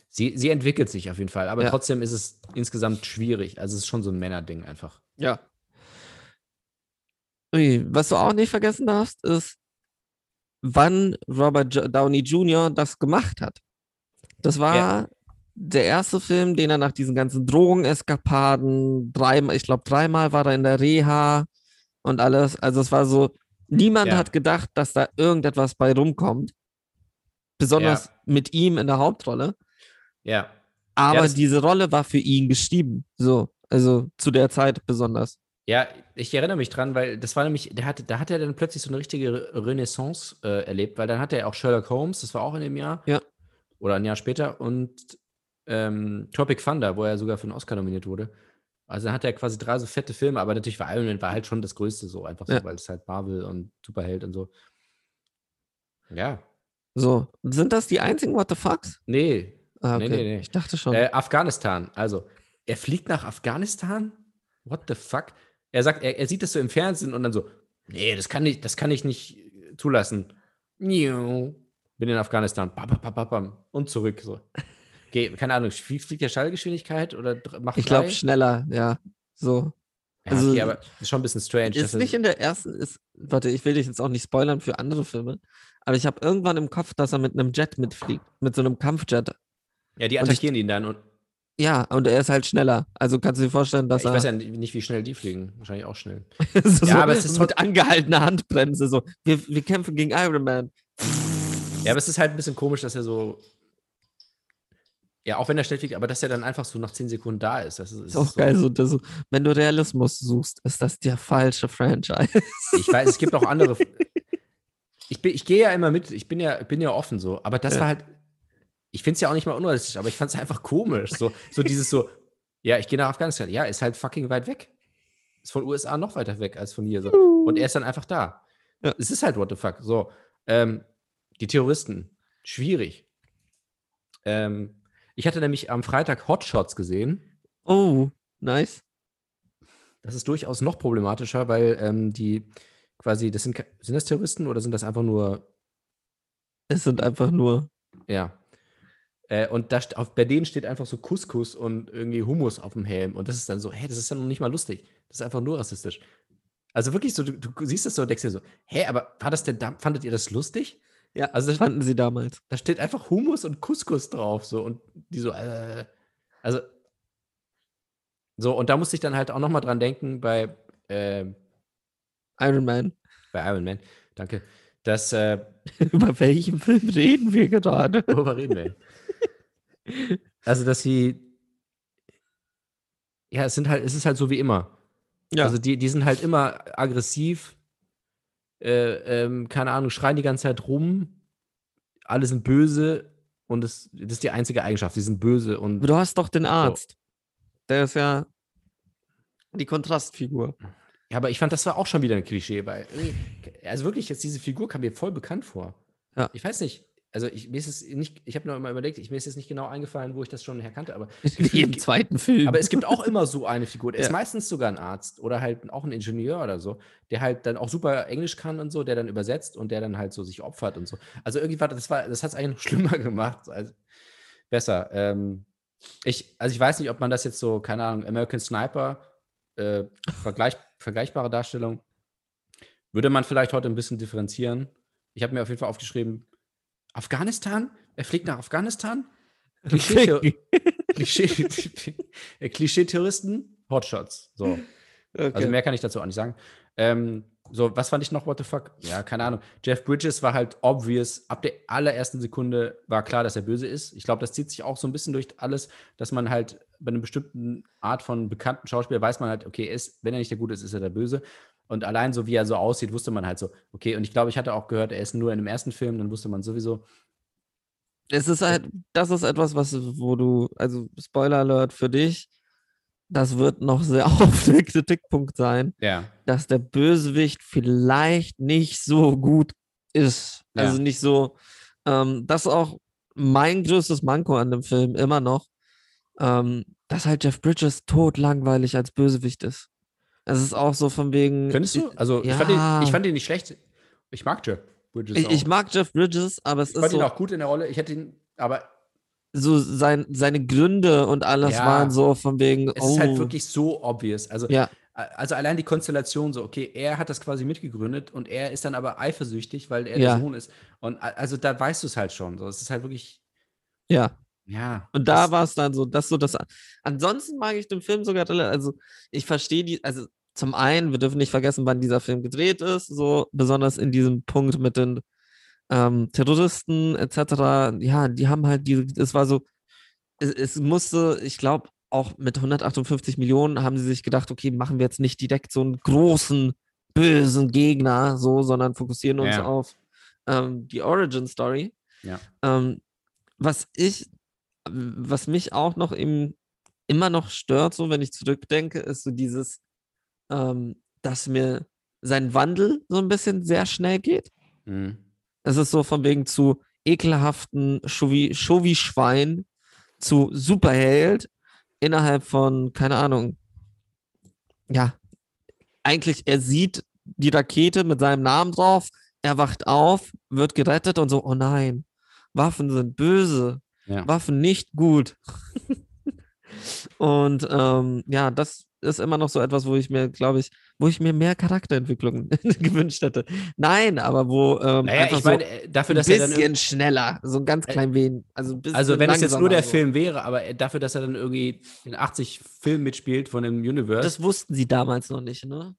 sie, sie entwickelt sich auf jeden Fall, aber Ja. trotzdem ist es insgesamt schwierig. Also es ist schon so ein Männerding einfach. Ja. Was du auch nicht vergessen darfst, ist, wann Robert Downey Jr. das gemacht hat. Das war Ja. der erste Film, den er nach diesen ganzen Drogeneskapaden, dreimal, ich glaube, dreimal war er in der Reha und alles. Also es war so, niemand Ja. hat gedacht, dass da irgendetwas bei rumkommt. Besonders mit ihm in der Hauptrolle. Ja. Aber diese Rolle war für ihn geschrieben. So, also zu der Zeit besonders. Ja, ich erinnere mich dran, weil das war nämlich, der hatte, da hat er dann plötzlich so eine richtige Re- Renaissance äh, erlebt, weil dann hatte er auch Sherlock Holmes, das war auch in dem Jahr. Ja. Oder ein Jahr später und ähm, Tropic Thunder, wo er sogar für einen Oscar nominiert wurde. Also dann hatte er quasi drei so fette Filme, aber natürlich war Iron Man war halt schon das Größte so, einfach so, Ja. weil es halt Marvel und Superheld und so. Ja. So, sind das die einzigen What the Fucks? Nee, Ah, Nee, okay. nee, nee. Ich dachte schon. Äh, Afghanistan. Also, er fliegt nach Afghanistan? What the fuck? Er sagt, er, er sieht das so im Fernsehen und dann so, nee, das kann ich, das kann ich nicht äh, zulassen. Bin in Afghanistan. Bam, bam, bam, bam, bam. Und zurück. So. Geh, keine Ahnung, fliegt, der Schallgeschwindigkeit oder macht ich glaube schneller, ja. So. Ja, also- okay, aber das ist schon ein bisschen strange. Ist nicht in der ersten, ist, warte, ich will dich jetzt auch nicht spoilern für andere Filme, aber ich habe irgendwann im Kopf, dass er mit einem Jet mitfliegt, mit so einem Kampfjet. ja, die und ich- attackieren ihn dann und Ja, und er ist halt schneller. Also kannst du dir vorstellen, dass ich er weiß ja nicht, wie schnell die fliegen. Wahrscheinlich auch schnell. so, Ja, aber es ist mit angehaltener Handbremse so. Wir, wir kämpfen gegen Iron Man. Ja, aber es ist halt ein bisschen komisch, dass er so. Ja, auch wenn er schnell fliegt, aber dass er dann einfach so nach 10 Sekunden da ist. Das ist, Ist auch so, geil, so, das, wenn du Realismus suchst, ist das der falsche Franchise. Ich weiß, es gibt auch andere. Ich, bin, ich gehe ja immer mit, ich bin ja, bin ja offen so, aber das Ja. war halt. Ich finde es ja auch nicht mal unrealistisch, aber ich fand es einfach komisch. So, so dieses so, ja, ich gehe nach Afghanistan. Ja, ist halt fucking weit weg. Ist von USA noch weiter weg als von hier. So. Und er ist dann einfach da. Ja. Es ist halt what the fuck. So, ähm, die Terroristen, schwierig. Ähm, ich hatte nämlich am Freitag Hotshots gesehen. Oh, nice. Das ist durchaus noch problematischer, weil ähm, die quasi, das sind, sind das Terroristen oder sind das einfach nur, Es sind einfach nur. ja. Äh, und da, auf, bei denen steht einfach so Couscous und irgendwie Hummus auf dem Helm. Und das ist dann so, hä, das ist ja noch nicht mal lustig. Das ist einfach nur rassistisch. Also wirklich so, du, du siehst das so und denkst dir so, hä, aber war das denn da, fandet ihr das lustig? Ja, Also das- fanden sie damals. Da steht einfach Hummus und Couscous drauf, so und die so, äh, also so und da musste ich dann halt auch noch mal dran denken bei ähm, Iron Man. bei Iron Man, danke, dass äh, Über welchen Film reden wir gerade? worüber reden wir? Also dass sie ja, es sind halt, es ist halt so wie immer. Ja. Also die, die sind halt immer aggressiv, äh, ähm, keine Ahnung, schreien die ganze Zeit rum, alle sind böse und das, das ist die einzige Eigenschaft, die sind böse und du hast doch den Arzt. Der ist ja die Kontrastfigur. Ja, aber ich fand, das war auch schon wieder ein Klischee, weil irgendwie- also wirklich, jetzt diese Figur kam mir voll bekannt vor. Ja. Ich weiß nicht, also ich, mir ist es nicht, ich habe noch immer überlegt, ich, mir ist jetzt nicht genau eingefallen, wo ich das schon herkannte, aber, Wie im zweiten Film. aber es gibt auch immer so eine Figur, der ist Ja. meistens sogar ein Arzt oder halt auch ein Ingenieur oder so, der halt dann auch super Englisch kann und so, der dann übersetzt und der dann halt so sich opfert und so. Also irgendwie war das war, das hat es eigentlich noch schlimmer gemacht, als besser. Ähm, ich, also ich weiß nicht, ob man das jetzt so, keine Ahnung, American Sniper, äh, vergleich, vergleichbare Darstellung, würde man vielleicht heute ein bisschen differenzieren. Ich habe mir auf jeden Fall aufgeschrieben, Afghanistan? Er fliegt nach Afghanistan? Klischee- Klischee- Klischee-Terroristen, Hotshots. So. okay. Also mehr kann ich dazu auch nicht sagen. Ähm, so, was fand ich noch, what the fuck? Ja, keine Ahnung. Jeff Bridges war halt obvious. Ab der allerersten Sekunde war klar, dass er böse ist. Ich glaube, das zieht sich auch so ein bisschen durch alles, dass man halt bei einer bestimmten Art von bekannten Schauspieler weiß man halt, okay, ist, wenn er nicht der Gute ist, ist er der Böse. Und allein so, wie er so aussieht, wusste man halt so, okay, und ich glaube, ich hatte auch gehört, er ist nur in dem ersten Film, dann wusste man sowieso, Es ist halt, das ist etwas, was, wo du, also Spoiler Alert für dich, das wird noch sehr oft der Kritikpunkt sein, ja, dass der Bösewicht vielleicht nicht so gut ist. Ja. Also nicht so, ähm, das ist auch mein größtes Manko an dem Film immer noch, ähm, dass halt Jeff Bridges totlangweilig als Bösewicht ist. Es ist auch so von wegen. Findest du? Also, ich, ja. fand ihn, ich fand ihn nicht schlecht. Ich mag Jeff Bridges Ich, ich mag Jeff Bridges, aber es Ich fand ist ihn so, auch gut in der Rolle. Ich hätte ihn, aber so sein, seine Gründe und alles Ja. waren so von wegen. es oh, ist halt wirklich so obvious. Also, Ja, also allein die Konstellation so, okay, er hat das quasi mitgegründet und er ist dann aber eifersüchtig, weil er Ja. der Sohn ist. Und also da weißt du es halt schon. So, es ist halt wirklich, ja. ja. Und da war es dann so, das so das. Ansonsten mag ich den Film sogar, also ich verstehe die, also zum einen, wir dürfen nicht vergessen, wann dieser Film gedreht ist, so besonders in diesem Punkt mit den ähm, Terroristen etc. Ja, die haben halt diese, es war so, es, es musste, ich glaube, auch mit 158 Millionen haben sie sich gedacht, okay, machen wir jetzt nicht direkt so einen großen, bösen Gegner, so, sondern fokussieren uns Ja. auf ähm, die Origin Story. Ja. Ähm, was ich, was mich auch noch im, immer noch stört, so wenn ich zurückdenke, ist so dieses, ähm, dass mir sein Wandel so ein bisschen sehr schnell geht. Mhm. Es ist so von wegen zu ekelhaften Chauvi- Chauvi-Schwein zu Superheld innerhalb von, keine Ahnung, ja, eigentlich, er sieht die Rakete mit seinem Namen drauf, er wacht auf, wird gerettet und so, oh nein, Waffen sind böse, Ja. Waffen nicht gut. und ähm, ja, das ist immer noch so etwas, wo ich mir, glaube ich, wo ich mir mehr Charakterentwicklung gewünscht hätte. Nein, aber wo ähm, Naja, einfach ich meine, so äh, dafür, ein dass er dann. bisschen schneller, so ein ganz klein wenig. Also, ein bisschen Also, wenn es jetzt nur der so. Film wäre, aber äh, dafür, dass er dann irgendwie in 80 Filmen mitspielt von dem Universe. Das wussten sie damals noch nicht, ne?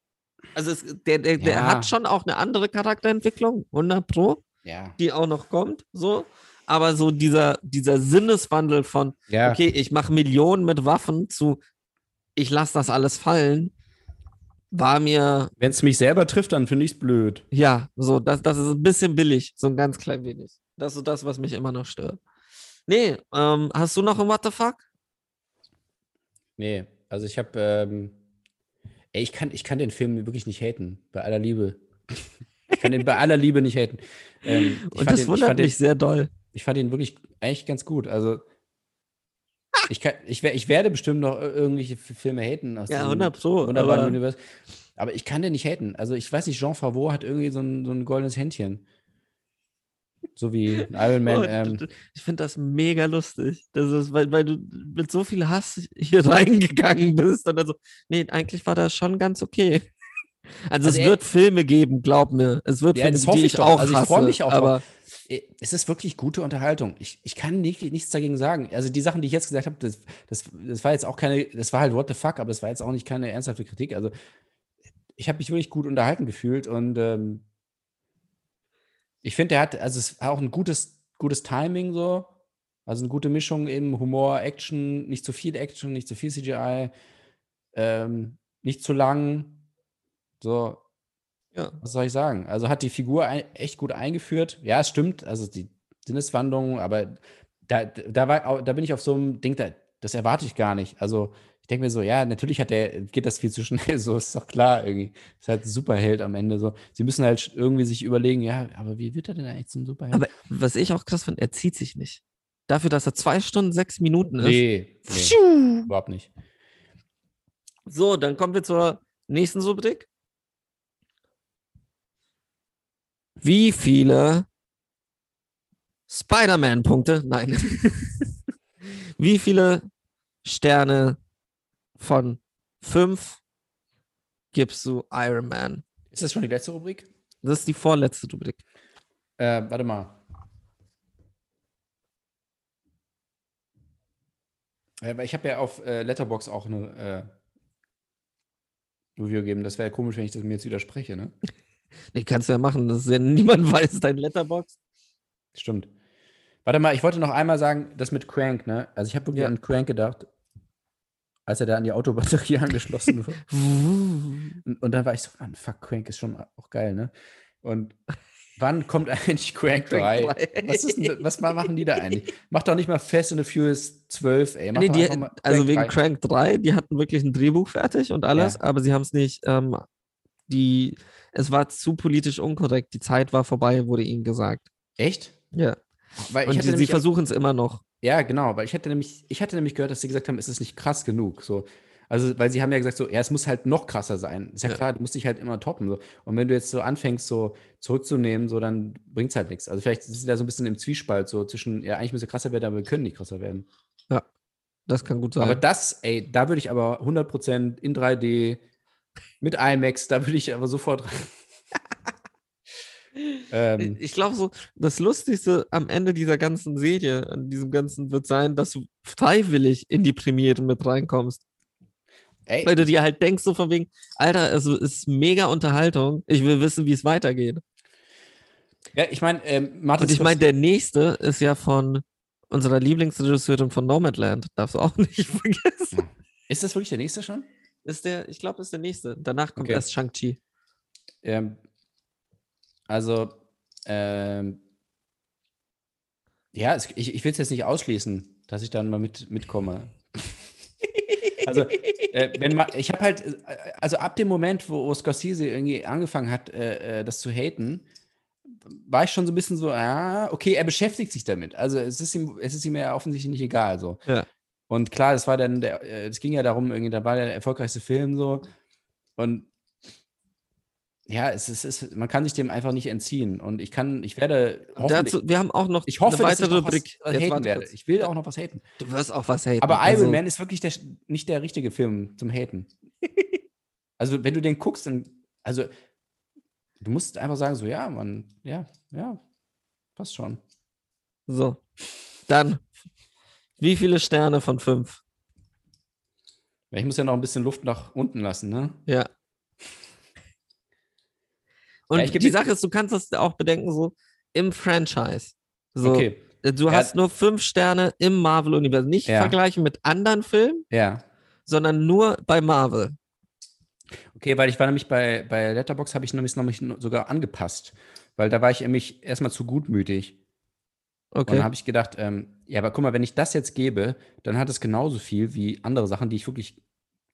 Also es, der, der, der Ja. hat schon auch eine andere Charakterentwicklung, 100 Pro, ja. die auch noch kommt, so. Aber so dieser, dieser Sinneswandel von, Ja. okay, ich mache Millionen mit Waffen zu, ich lasse das alles fallen, war mir, Wenn es mich selber trifft, dann finde ich es blöd. ja, so, das, das ist ein bisschen billig, so ein ganz klein wenig. Das ist so das, was mich immer noch stört. Nee, ähm, hast du noch ein What the fuck? Nee, also ich habe, ähm, ey, ich kann, ich kann den Film wirklich nicht haten, bei aller Liebe. Ich kann den bei aller Liebe nicht haten. Ähm, Und fand das ich wundert mich den, sehr doll. ich fand ihn wirklich eigentlich ganz gut. Also ich, kann, ich, ich werde bestimmt noch ir- irgendwelche Filme haten aus Ja, diesem 100 Pro. wunderbaren aber- Universe. Aber ich kann den nicht haten. Also ich weiß nicht, Jean Favreau hat irgendwie so ein, so ein goldenes Händchen. So wie Iron Man. Oh, ähm, ich finde das mega lustig. Das ist, weil, weil du mit so viel Hass hier reingegangen bist und dann so, nee, eigentlich war das schon ganz okay. Also, Also es er- wird Filme geben, glaub mir. Es wird Ja, Filme, das hoffe die ich ich auch Also ich hasse. freu mich auch drauf. aber Äh, Es ist wirklich gute Unterhaltung. Ich, ich kann nicht, nichts dagegen sagen. Also die Sachen, die ich jetzt gesagt habe, das, das, das war jetzt auch keine, das war halt what the fuck, aber das war jetzt auch nicht keine ernsthafte Kritik. Also ich habe mich wirklich gut unterhalten gefühlt und ähm, ich finde, er hat, also es war auch ein gutes, gutes Timing so. Also eine gute Mischung eben Humor, Action, nicht zu viel Action, nicht zu viel CGI, ähm, nicht zu lang. So, ja. was soll ich sagen? Also hat die Figur echt gut eingeführt. Ja, es stimmt, also die Sinneswandlung, aber da, da, war, da bin ich auf so einem Ding, da, das erwarte ich gar nicht. Also ich denke mir so, ja, natürlich hat der, geht das viel zu schnell, so ist doch klar irgendwie. Ist halt ein Superheld am Ende so. Sie müssen halt irgendwie sich überlegen, ja, aber wie wird er denn eigentlich zum Superheld? aber was ich auch krass finde, er zieht sich nicht. Dafür, dass er zwei Stunden, sechs Minuten ist. nee, nee, überhaupt nicht. So, dann kommen wir zur nächsten Rubrik. Wie viele Spider-Man-Punkte? Nein. Wie viele Sterne von fünf gibst du Iron Man? Ist das schon die letzte Rubrik? Das ist die vorletzte Rubrik. Äh, warte mal. Ich habe ja auf äh, Letterbox auch eine äh, Review gegeben. Das wäre ja komisch, wenn ich das mir jetzt widerspreche, ne? Nee, kannst du ja machen. Das ist ja niemand weiß dein Letterbox. Stimmt. Warte mal, ich wollte noch einmal sagen, das mit Crank, ne? Also ich habe wirklich Ja. an Crank gedacht, als er da an die Autobatterie angeschlossen wurde. Und, und dann war ich so, Mann, fuck, Crank ist schon auch geil, ne? Und wann kommt eigentlich Crank 3? Crank 3. Was, ist denn, was ma- machen die da eigentlich? Mach doch nicht mal Fast and the Furious 12, ey. Nee, die, also wegen 3. Crank 3, die hatten wirklich ein Drehbuch fertig und alles, Ja. aber sie haben es nicht, ähm, die, es war zu politisch unkorrekt, die Zeit war vorbei, wurde ihnen gesagt. Echt? Ja. Weil Und sie, versuchen es immer noch. ja, genau, weil ich hatte nämlich, ich hatte nämlich gehört, dass sie gesagt haben, es ist nicht krass genug. So. Also, weil sie haben ja gesagt, so, ja, es muss halt noch krasser sein. Ist ja, Ja. klar, du musst dich halt immer toppen. So. Und wenn du jetzt so anfängst, so zurückzunehmen, so, dann bringt es halt nichts. Also vielleicht sind sie da so ein bisschen im Zwiespalt, so zwischen, ja, eigentlich müssen wir krasser werden, aber wir können nicht krasser werden. Das kann gut sein. Aber das, ey, da würde ich aber 100% in 3D mit IMAX, da würde ich aber sofort rein. ähm, ich glaube so, das Lustigste am Ende dieser ganzen Serie, an diesem Ganzen wird sein, dass du freiwillig in die Premiere mit reinkommst. ey, Weil du dir halt denkst, so von wegen, Alter, also es ist mega Unterhaltung. Ich will wissen, wie es weitergeht. ja, ich meine, ähm, Martin Und ich meine, der nächste ist ja von unserer Lieblingsregisseurin von Nomadland. Darfst du auch nicht vergessen. ist das wirklich der nächste schon? Ist der, ich glaube, ist der nächste. Danach kommt Okay. erst Shang-Chi. Ähm, also, ähm, ja, es, ich, ich will es jetzt nicht ausschließen, dass ich dann mal mit, mitkomme. also, äh, wenn man, ich habe halt, äh, also ab dem Moment, wo, wo Scorsese irgendwie angefangen hat, äh, äh, das zu haten, war ich schon so ein bisschen so, ja, okay, er beschäftigt sich damit. Also es ist ihm, es ist ihm ja offensichtlich nicht egal. So. Ja. Und klar, das war dann, der, äh, es ging ja darum, irgendwie, da war der erfolgreichste Film so. Und ja, es ist, es ist, man kann sich dem einfach nicht entziehen. Und ich kann, ich werde Dazu, wir haben auch noch ich hoffe, eine weitere noch was Rubrik. äh, Jetzt haten werde. Ich will auch noch was haten. Du wirst auch was haten. Aber Also, Iron Man ist wirklich der, nicht der richtige Film zum Haten. also, wenn du den guckst, dann, also, du musst einfach sagen, so, ja, man, ja, ja, passt schon. So. Dann, wie viele Sterne von fünf? Ich muss ja noch ein bisschen Luft nach unten lassen, ne? Ja. Und Ja, die Sache ist, du kannst das auch bedenken, so im Franchise. So, Okay, äh, Du Ja. hast nur fünf Sterne im Marvel-Universum. Nicht Ja. vergleichen mit anderen Filmen, ja. sondern nur bei Marvel. Okay, weil ich war nämlich bei, bei Letterbox habe ich nämlich, nämlich sogar angepasst, weil da war ich nämlich erstmal zu gutmütig. Und Okay. dann habe ich gedacht, ähm, ja, aber guck mal, wenn ich das jetzt gebe, dann hat es genauso viel wie andere Sachen, die ich wirklich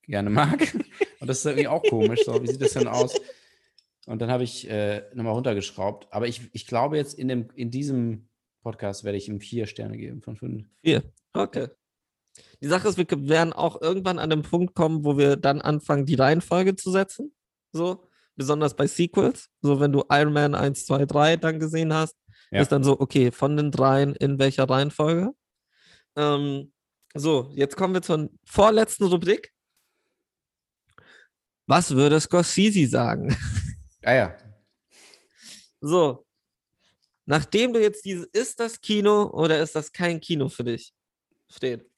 gerne mag. Und das ist irgendwie auch komisch. So, wie sieht das denn aus? Und dann habe ich äh, nochmal runtergeschraubt. Aber ich, ich glaube jetzt in, dem, in diesem Podcast werde ich ihm vier Sterne geben von fünf. Vier. Okay. Die Sache ist, wir werden auch irgendwann an den Punkt kommen, wo wir dann anfangen, die Reihenfolge zu setzen. So, besonders bei Sequels. So, wenn du Iron Man 1, 2, 3 dann gesehen hast, Ja. ist dann so, okay, von den dreien in welcher Reihenfolge. Ähm, so, jetzt kommen wir zur vorletzten Rubrik. Was würde Scorsese sagen? Ah ja. So, nachdem du jetzt diese, ist das Kino oder ist das kein Kino für dich? Steht.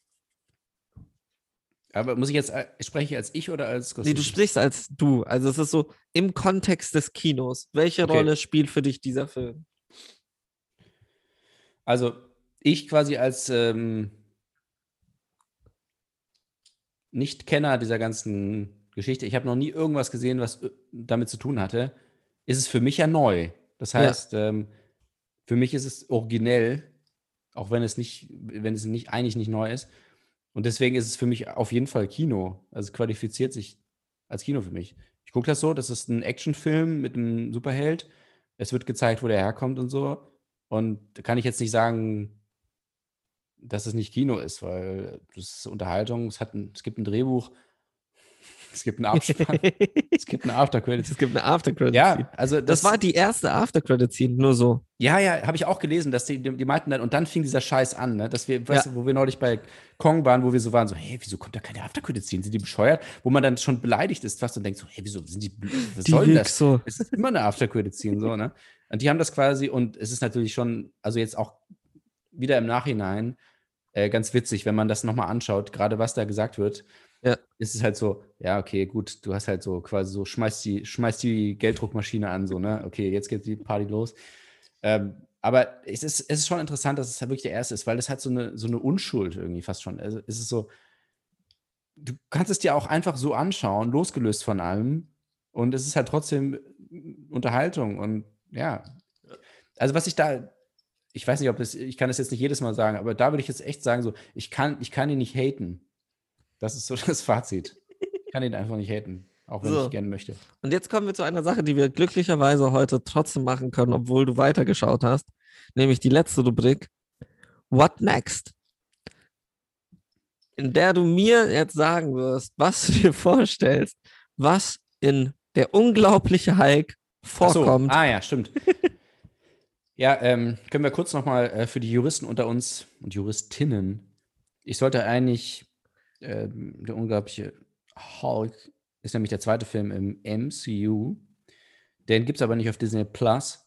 Aber muss ich jetzt, äh, spreche ich als ich oder als Nee, du sprichst als du. Also es ist so im Kontext des Kinos. Welche Okay. Rolle spielt für dich dieser Film? Also ich quasi als ähm, Nicht-Kenner dieser ganzen Geschichte, ich habe noch nie irgendwas gesehen, was äh, damit zu tun hatte, ist es für mich ja neu. Das Ja. heißt, ähm, für mich ist es originell, auch wenn es nicht, wenn es nicht eigentlich nicht neu ist. Und deswegen ist es für mich auf jeden Fall Kino. Also es qualifiziert sich als Kino für mich. Ich gucke das so, das ist ein Actionfilm mit einem Superheld. Es wird gezeigt, wo der herkommt und so. Und da kann ich jetzt nicht sagen, dass es nicht Kino ist, weil das ist Unterhaltung, es, hat ein, es gibt ein Drehbuch, es gibt einen Abspann, es gibt eine Aftercredits. es gibt eine Aftercredit. Ja, also Das, war die erste Aftercredit-Scene, nur so. ja, ja, habe ich auch gelesen, dass die, die, die meinten dann, und dann fing dieser Scheiß an, ne? dass wir, weißt Ja. du, wo wir neulich bei Kong waren, wo wir so waren, so, hey, wieso kommt da keine Aftercredit ziehen? Sind die bescheuert? Wo man dann schon beleidigt ist fast und denkt so, hey, wieso sind die, was soll denn das? so. Es ist immer eine Aftercredit ziehen, so, ne? Und die haben das quasi, und es ist natürlich schon, also jetzt auch wieder im Nachhinein, äh, ganz witzig, wenn man das nochmal anschaut, gerade was da gesagt wird, Ja. ist es halt so, ja, okay, gut, du hast halt so quasi so, schmeißt die, schmeißt die Gelddruckmaschine an, so, ne? Okay, jetzt geht die Party los. Ähm, aber es ist, es ist schon interessant, dass es halt wirklich der erste ist, weil das hat so eine, so eine Unschuld irgendwie fast schon. Also es ist so, du kannst es dir auch einfach so anschauen, losgelöst von allem. Und es ist halt trotzdem Unterhaltung und ja. Also was ich da, ich weiß nicht, ob das, ich kann das jetzt nicht jedes Mal sagen, aber da würde ich jetzt echt sagen, so, ich kann, ich kann ihn nicht haten. Das ist so das Fazit. Ich kann ihn einfach nicht haten, auch wenn So. ich gerne möchte. Und jetzt kommen wir zu einer Sache, die wir glücklicherweise heute trotzdem machen können, obwohl du weitergeschaut hast. Nämlich die letzte Rubrik. What next? In der du mir jetzt sagen wirst, was du dir vorstellst, was in der unglaubliche Hulk Ach so, vorkommt. Ah ja, stimmt. ja, ähm, können wir kurz nochmal äh, für die Juristen unter uns und Juristinnen. Ich sollte eigentlich ähm, der unglaubliche Hulk ist nämlich der zweite Film im MCU. Den gibt es aber nicht auf Disney Plus.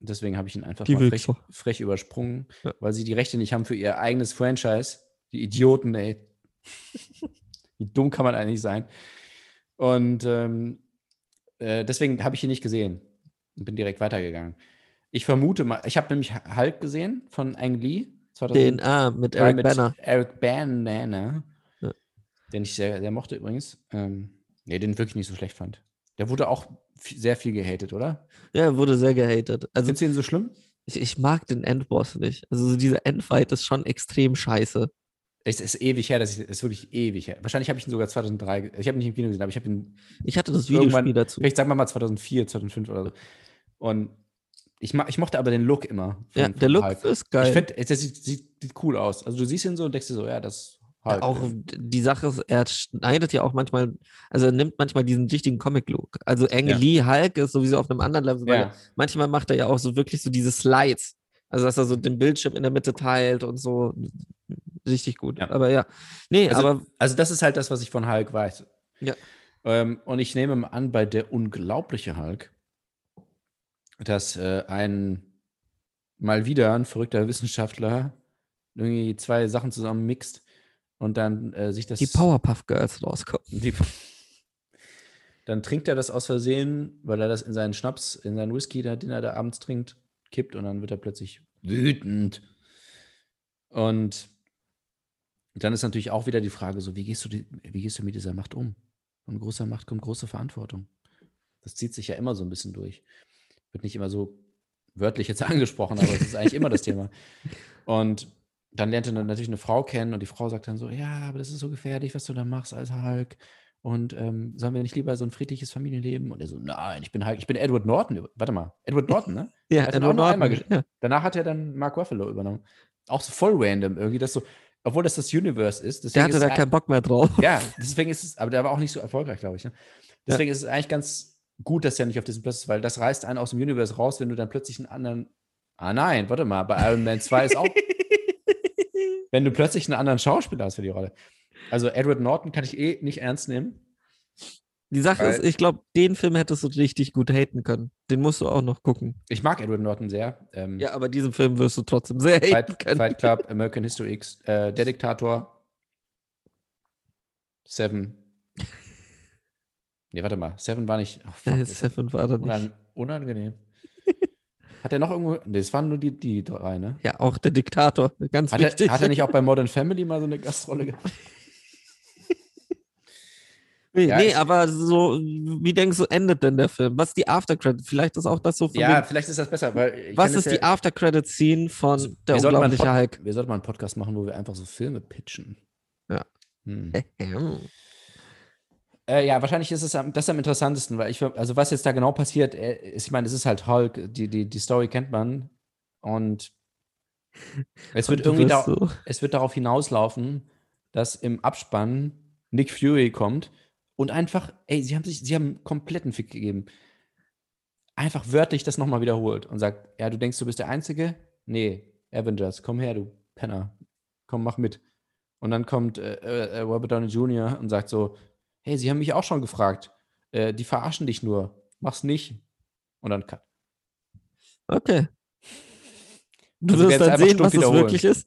Deswegen habe ich ihn einfach Die mal frech, frech übersprungen, Ja. weil sie die Rechte nicht haben für ihr eigenes Franchise. Die Idioten, ey. Wie dumm kann man eigentlich sein? Und ähm, äh, deswegen habe ich ihn nicht gesehen und bin direkt weitergegangen. Ich vermute mal, ich habe nämlich Hulk gesehen von Ang Lee. 2003 Den A mit Eric mit Banner. Eric Banner. Ja. Den ich sehr, sehr mochte übrigens. Ähm, nee, den wirklich nicht so schlecht fand. Der wurde auch sehr viel gehatet, oder? Ja, er wurde sehr gehatet. Also Findest du ihn so schlimm? ich, ich mag den Endboss nicht. Also so dieser Endfight ist schon extrem scheiße. Es ist ewig her, das ist, wirklich ewig her. Wahrscheinlich habe ich ihn sogar 2003, ge- ich habe ihn nicht im Kino gesehen, aber ich habe ihn Ich hatte das Videospiel dazu. Vielleicht sagen wir mal 2004, 2005 oder so. Und Ich, ich mochte aber den Look immer. von- Ja, der Look Hulk. ist geil. Ich finde, der sieht, sieht, sieht cool aus. Also du siehst ihn so und denkst dir so, ja, das Hulk. Ja, auch die Sache ist, er schneidet ja auch manchmal, also er nimmt manchmal diesen richtigen Comic-Look. Also Ang Ja. Lee Hulk ist sowieso auf einem anderen Level, weil manchmal macht er ja auch so wirklich so diese Slides. Also dass er so den Bildschirm in der Mitte teilt und so. Richtig gut. Ja. Aber ja. Nee, Also- aber Also das ist halt das, was ich von Hulk weiß. Ja. Ähm, und ich nehme mal an, bei der unglaubliche Hulk, dass äh, ein mal wieder ein verrückter Wissenschaftler irgendwie zwei Sachen zusammen mixt und dann äh, sich das die Powerpuff Girls rauskommen. die, dann trinkt er das aus Versehen, weil er das in seinen Schnaps, in seinen Whisky, den er da abends trinkt, kippt und dann wird er plötzlich wütend. Und dann ist natürlich auch wieder die Frage so, wie gehst du, die, wie gehst du mit dieser Macht um? Von großer Macht kommt große Verantwortung. Das zieht sich ja immer so ein bisschen durch. Wird nicht immer so wörtlich jetzt angesprochen, aber es ist eigentlich immer das Thema. Und dann lernt er dann natürlich eine Frau kennen und die Frau sagt dann so, ja, aber das ist so gefährlich, was du da machst als Hulk. Und ähm, sollen wir nicht lieber so ein friedliches Familienleben? Und er so, nein, ich bin Hulk, ich bin Edward Norton. Warte mal, Edward Norton, ne? Ja, hat Edward Norton. Ja. Danach hat er dann Mark Ruffalo übernommen. Auch so voll random irgendwie, dass so, obwohl das das Universe ist. Der hatte da keinen Bock mehr drauf. ja, deswegen ist es, aber der war auch nicht so erfolgreich, glaube ich. Ne? Deswegen ist es eigentlich ganz gut, dass der nicht auf diesem Platz ist, weil das reißt einen aus dem Universe raus, wenn du dann plötzlich einen anderen. Ah nein, warte mal, bei Iron Man 2 ist auch, wenn du plötzlich einen anderen Schauspieler hast für die Rolle. Also Edward Norton kann ich eh nicht ernst nehmen. Die Sache ist, ich glaube, den Film hättest du richtig gut haten können. Den musst du auch noch gucken. Ich mag Edward Norton sehr. Ähm, Ja, aber diesen Film wirst du trotzdem sehr haten Fight, können. Fight Club, American History X, äh, Der Diktator, Seven. Nee, warte mal, Seven war nicht. Oh, fuck, Äh, Seven war da nicht. Unan unangenehm. Hat er noch irgendwo. Nee, das waren nur die, die drei, ne? Ja, auch der Diktator. Ganz Hat wichtig. er, hat er nicht auch bei Modern Family mal so eine Gastrolle gehabt? Nee, Ja, nee ich- aber so, wie denkst du, endet denn der Film? Was ist die Aftercredit? Vielleicht ist auch das so Ja, wegen- vielleicht ist das besser, Was ist das die ja- Aftercredit-Scene von Also, der unglaubliche Hulk? Wir sollten mal einen Podcast machen, wo wir einfach so Filme pitchen. Ja. Hm. Äh, ja, wahrscheinlich ist es am, das am interessantesten, weil ich, also was jetzt da genau passiert, äh, ist, ich meine, es ist halt Hulk, die, die, die Story kennt man und es wird Und irgendwie da, so, es wird darauf hinauslaufen, dass im Abspann Nick Fury kommt und einfach, ey, sie haben sich, sie haben einen kompletten Fick gegeben. Einfach wörtlich das nochmal wiederholt und sagt, ja, du denkst, du bist der Einzige? Nee, Avengers, komm her, du Penner. Komm, mach mit. Und dann kommt äh, äh, Robert Downey Jr. und sagt so, hey, sie haben mich auch schon gefragt. Äh, die verarschen dich nur. Mach's nicht. Und dann cut. Okay. Du Also wirst dann sehen, was es wirklich ist.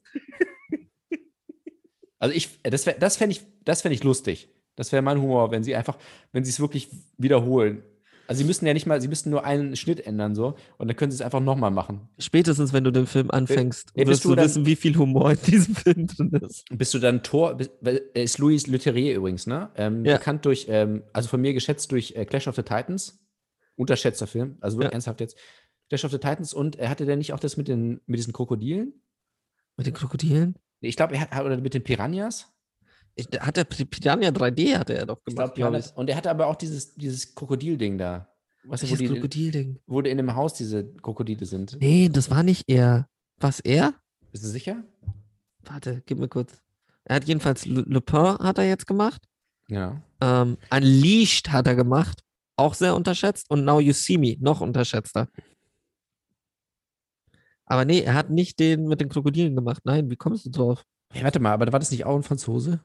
Also ich, äh, das, wär- das fände ich, das fänd ich lustig. Das wäre mein Humor, wenn sie einfach, wenn sie es wirklich wiederholen. Also sie müssen ja nicht mal, sie müssten nur einen Schnitt ändern so und dann können sie es einfach nochmal machen. Spätestens, wenn du den Film anfängst, bist wirst du dann- wissen, wie viel Humor in diesem Film drin ist. Bist du dann Tor, bist, er ist Louis Leterrier übrigens, ne? Ähm, Ja. Bekannt durch, ähm, also von mir geschätzt durch äh, Clash of the Titans. Unterschätzter Film, also wirklich Ja. ernsthaft jetzt. Clash of the Titans und er hatte der nicht auch das mit den, mit diesen Krokodilen? Mit den Krokodilen? Ich glaube, er hat, oder mit den Piranhas? Ich, hat der Piranha 3D hatte er doch gemacht, Piranhas. ich. Und er hatte aber auch dieses, dieses Krokodilding da. Wo, Welches die, Krokodilding? wo in dem Haus diese Krokodile sind? Nee, das war nicht er. Was er? Bist du sicher? Warte, gib mir kurz. Er hat jedenfalls Pen hat er jetzt gemacht. Ja. Ähm, Unleashed hat er gemacht. Auch sehr unterschätzt. Und Now You See Me, noch unterschätzter. Aber nee, er hat nicht den mit den Krokodilen gemacht. Nein, wie kommst du drauf? Hey, warte mal, aber war das nicht auch ein Franzose?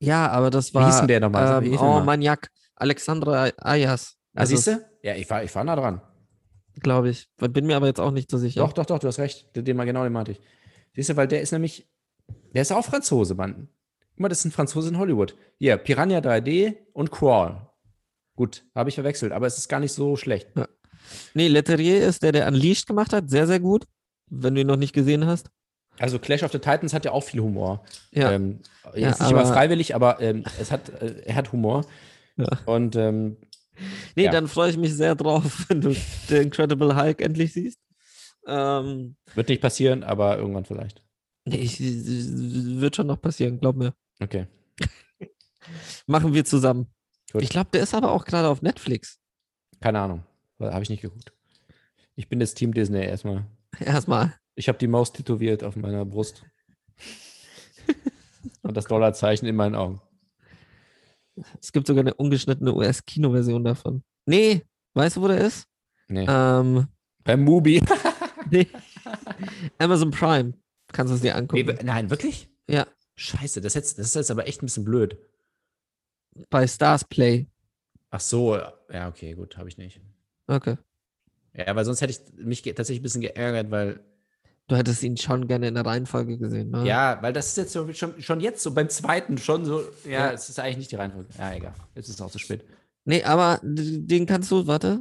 Ja, aber das Wie war. hieß denn der nochmal? Wie Ähm, oh? Maniak. Alexandra Ayas. Ah, siehst du? Ja, ich war, ich war nah dran. Glaube ich. Bin mir aber jetzt auch nicht so sicher. Doch, doch, doch, du hast recht. Den, den mal genau den meinte ich. Siehst du, weil der ist nämlich, der ist auch Franzose, Mann. Guck mal, das ist ein Franzose in Hollywood. Hier, Piranha 3D und Crawl. Gut, habe ich verwechselt, aber es ist gar nicht so schlecht. Nee, Leterrier ist der, der Unleashed gemacht hat. Sehr, sehr gut. Wenn du ihn noch nicht gesehen hast. Also Clash of the Titans hat ja auch viel Humor. Ja. Ähm, jetzt Ja, nicht immer aber- freiwillig, aber ähm, es hat, äh, er hat Humor. Ja. Und ähm, Nee, Ja. dann freue ich mich sehr drauf, wenn du den Incredible Hulk endlich siehst. Ähm, wird nicht passieren, aber irgendwann vielleicht. nee, ich, wird schon noch passieren, glaub mir. Okay. Machen wir zusammen. Gut. Ich glaube, der ist aber auch gerade auf Netflix. Keine Ahnung. Habe ich nicht geguckt. Ich bin das Team Disney erstmal. Erstmal. Ich habe die Maus tätowiert auf meiner Brust. Und das Dollarzeichen in meinen Augen. Es gibt sogar eine ungeschnittene US-Kino-Version davon. Nee, weißt du, wo der ist? Nee. Ähm, Beim Mubi. nee. Amazon Prime. Kannst du es dir angucken. nein, wirklich? Ja. Scheiße, das, jetzt, das ist jetzt aber echt ein bisschen blöd. Bei Stars Play. Ach so, ja, okay, gut, habe ich nicht. Okay. Ja, weil sonst hätte ich mich tatsächlich ein bisschen geärgert, weil, Du hättest ihn schon gerne in der Reihenfolge gesehen, ne? ja, weil das ist jetzt so, schon, schon jetzt so beim zweiten schon so, ja, Ja. es ist eigentlich nicht die Reihenfolge. Ja, egal. Jetzt ist es auch zu spät. Nee, aber den kannst du, warte.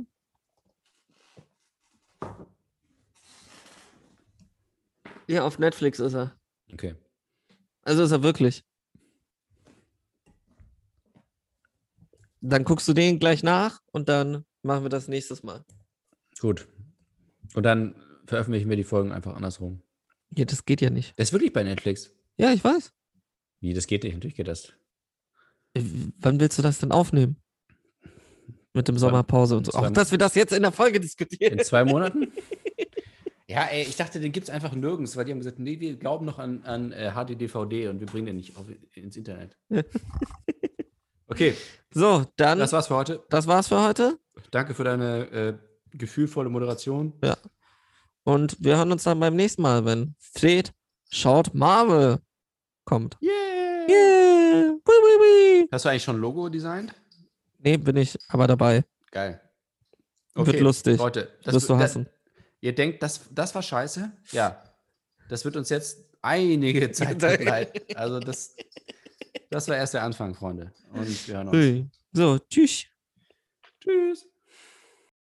Ja, auf Netflix ist er. Okay. Also ist er wirklich. Dann guckst du den gleich nach und dann machen wir das nächstes Mal. Gut. Und dann veröffentlichen wir die Folgen einfach andersrum. Ja, das geht ja nicht. Das ist wirklich bei Netflix. Ja, ich weiß. Wie, das geht nicht? Natürlich geht das. Äh, Wann willst du das denn aufnehmen? Mit dem Sommerpause und so. Auch, dass wir das jetzt in der Folge diskutieren. In zwei Monaten? ja, ey, ich dachte, den gibt es einfach nirgends, weil die haben gesagt, nee, wir glauben noch an, an äh, HD-DVD und wir bringen den nicht auf, ins Internet. okay, So, dann, das das, war's für heute. war's für heute. Danke für deine äh, gefühlvolle Moderation. Und wir hören uns dann beim nächsten Mal, wenn Fred schaut Marvel kommt. Yeah! Yeah! Wee, wee, wee. Hast du eigentlich schon ein Logo designt? Nee, bin ich aber dabei. Geil. Wird lustig. Leute, das Wirst du das- hassen. Ihr denkt, das, das war scheiße? Ja. Das wird uns jetzt einige Zeit begleiten. Also das, das war erst der Anfang, Freunde. Und wir hören uns. So, tschüss. Tschüss.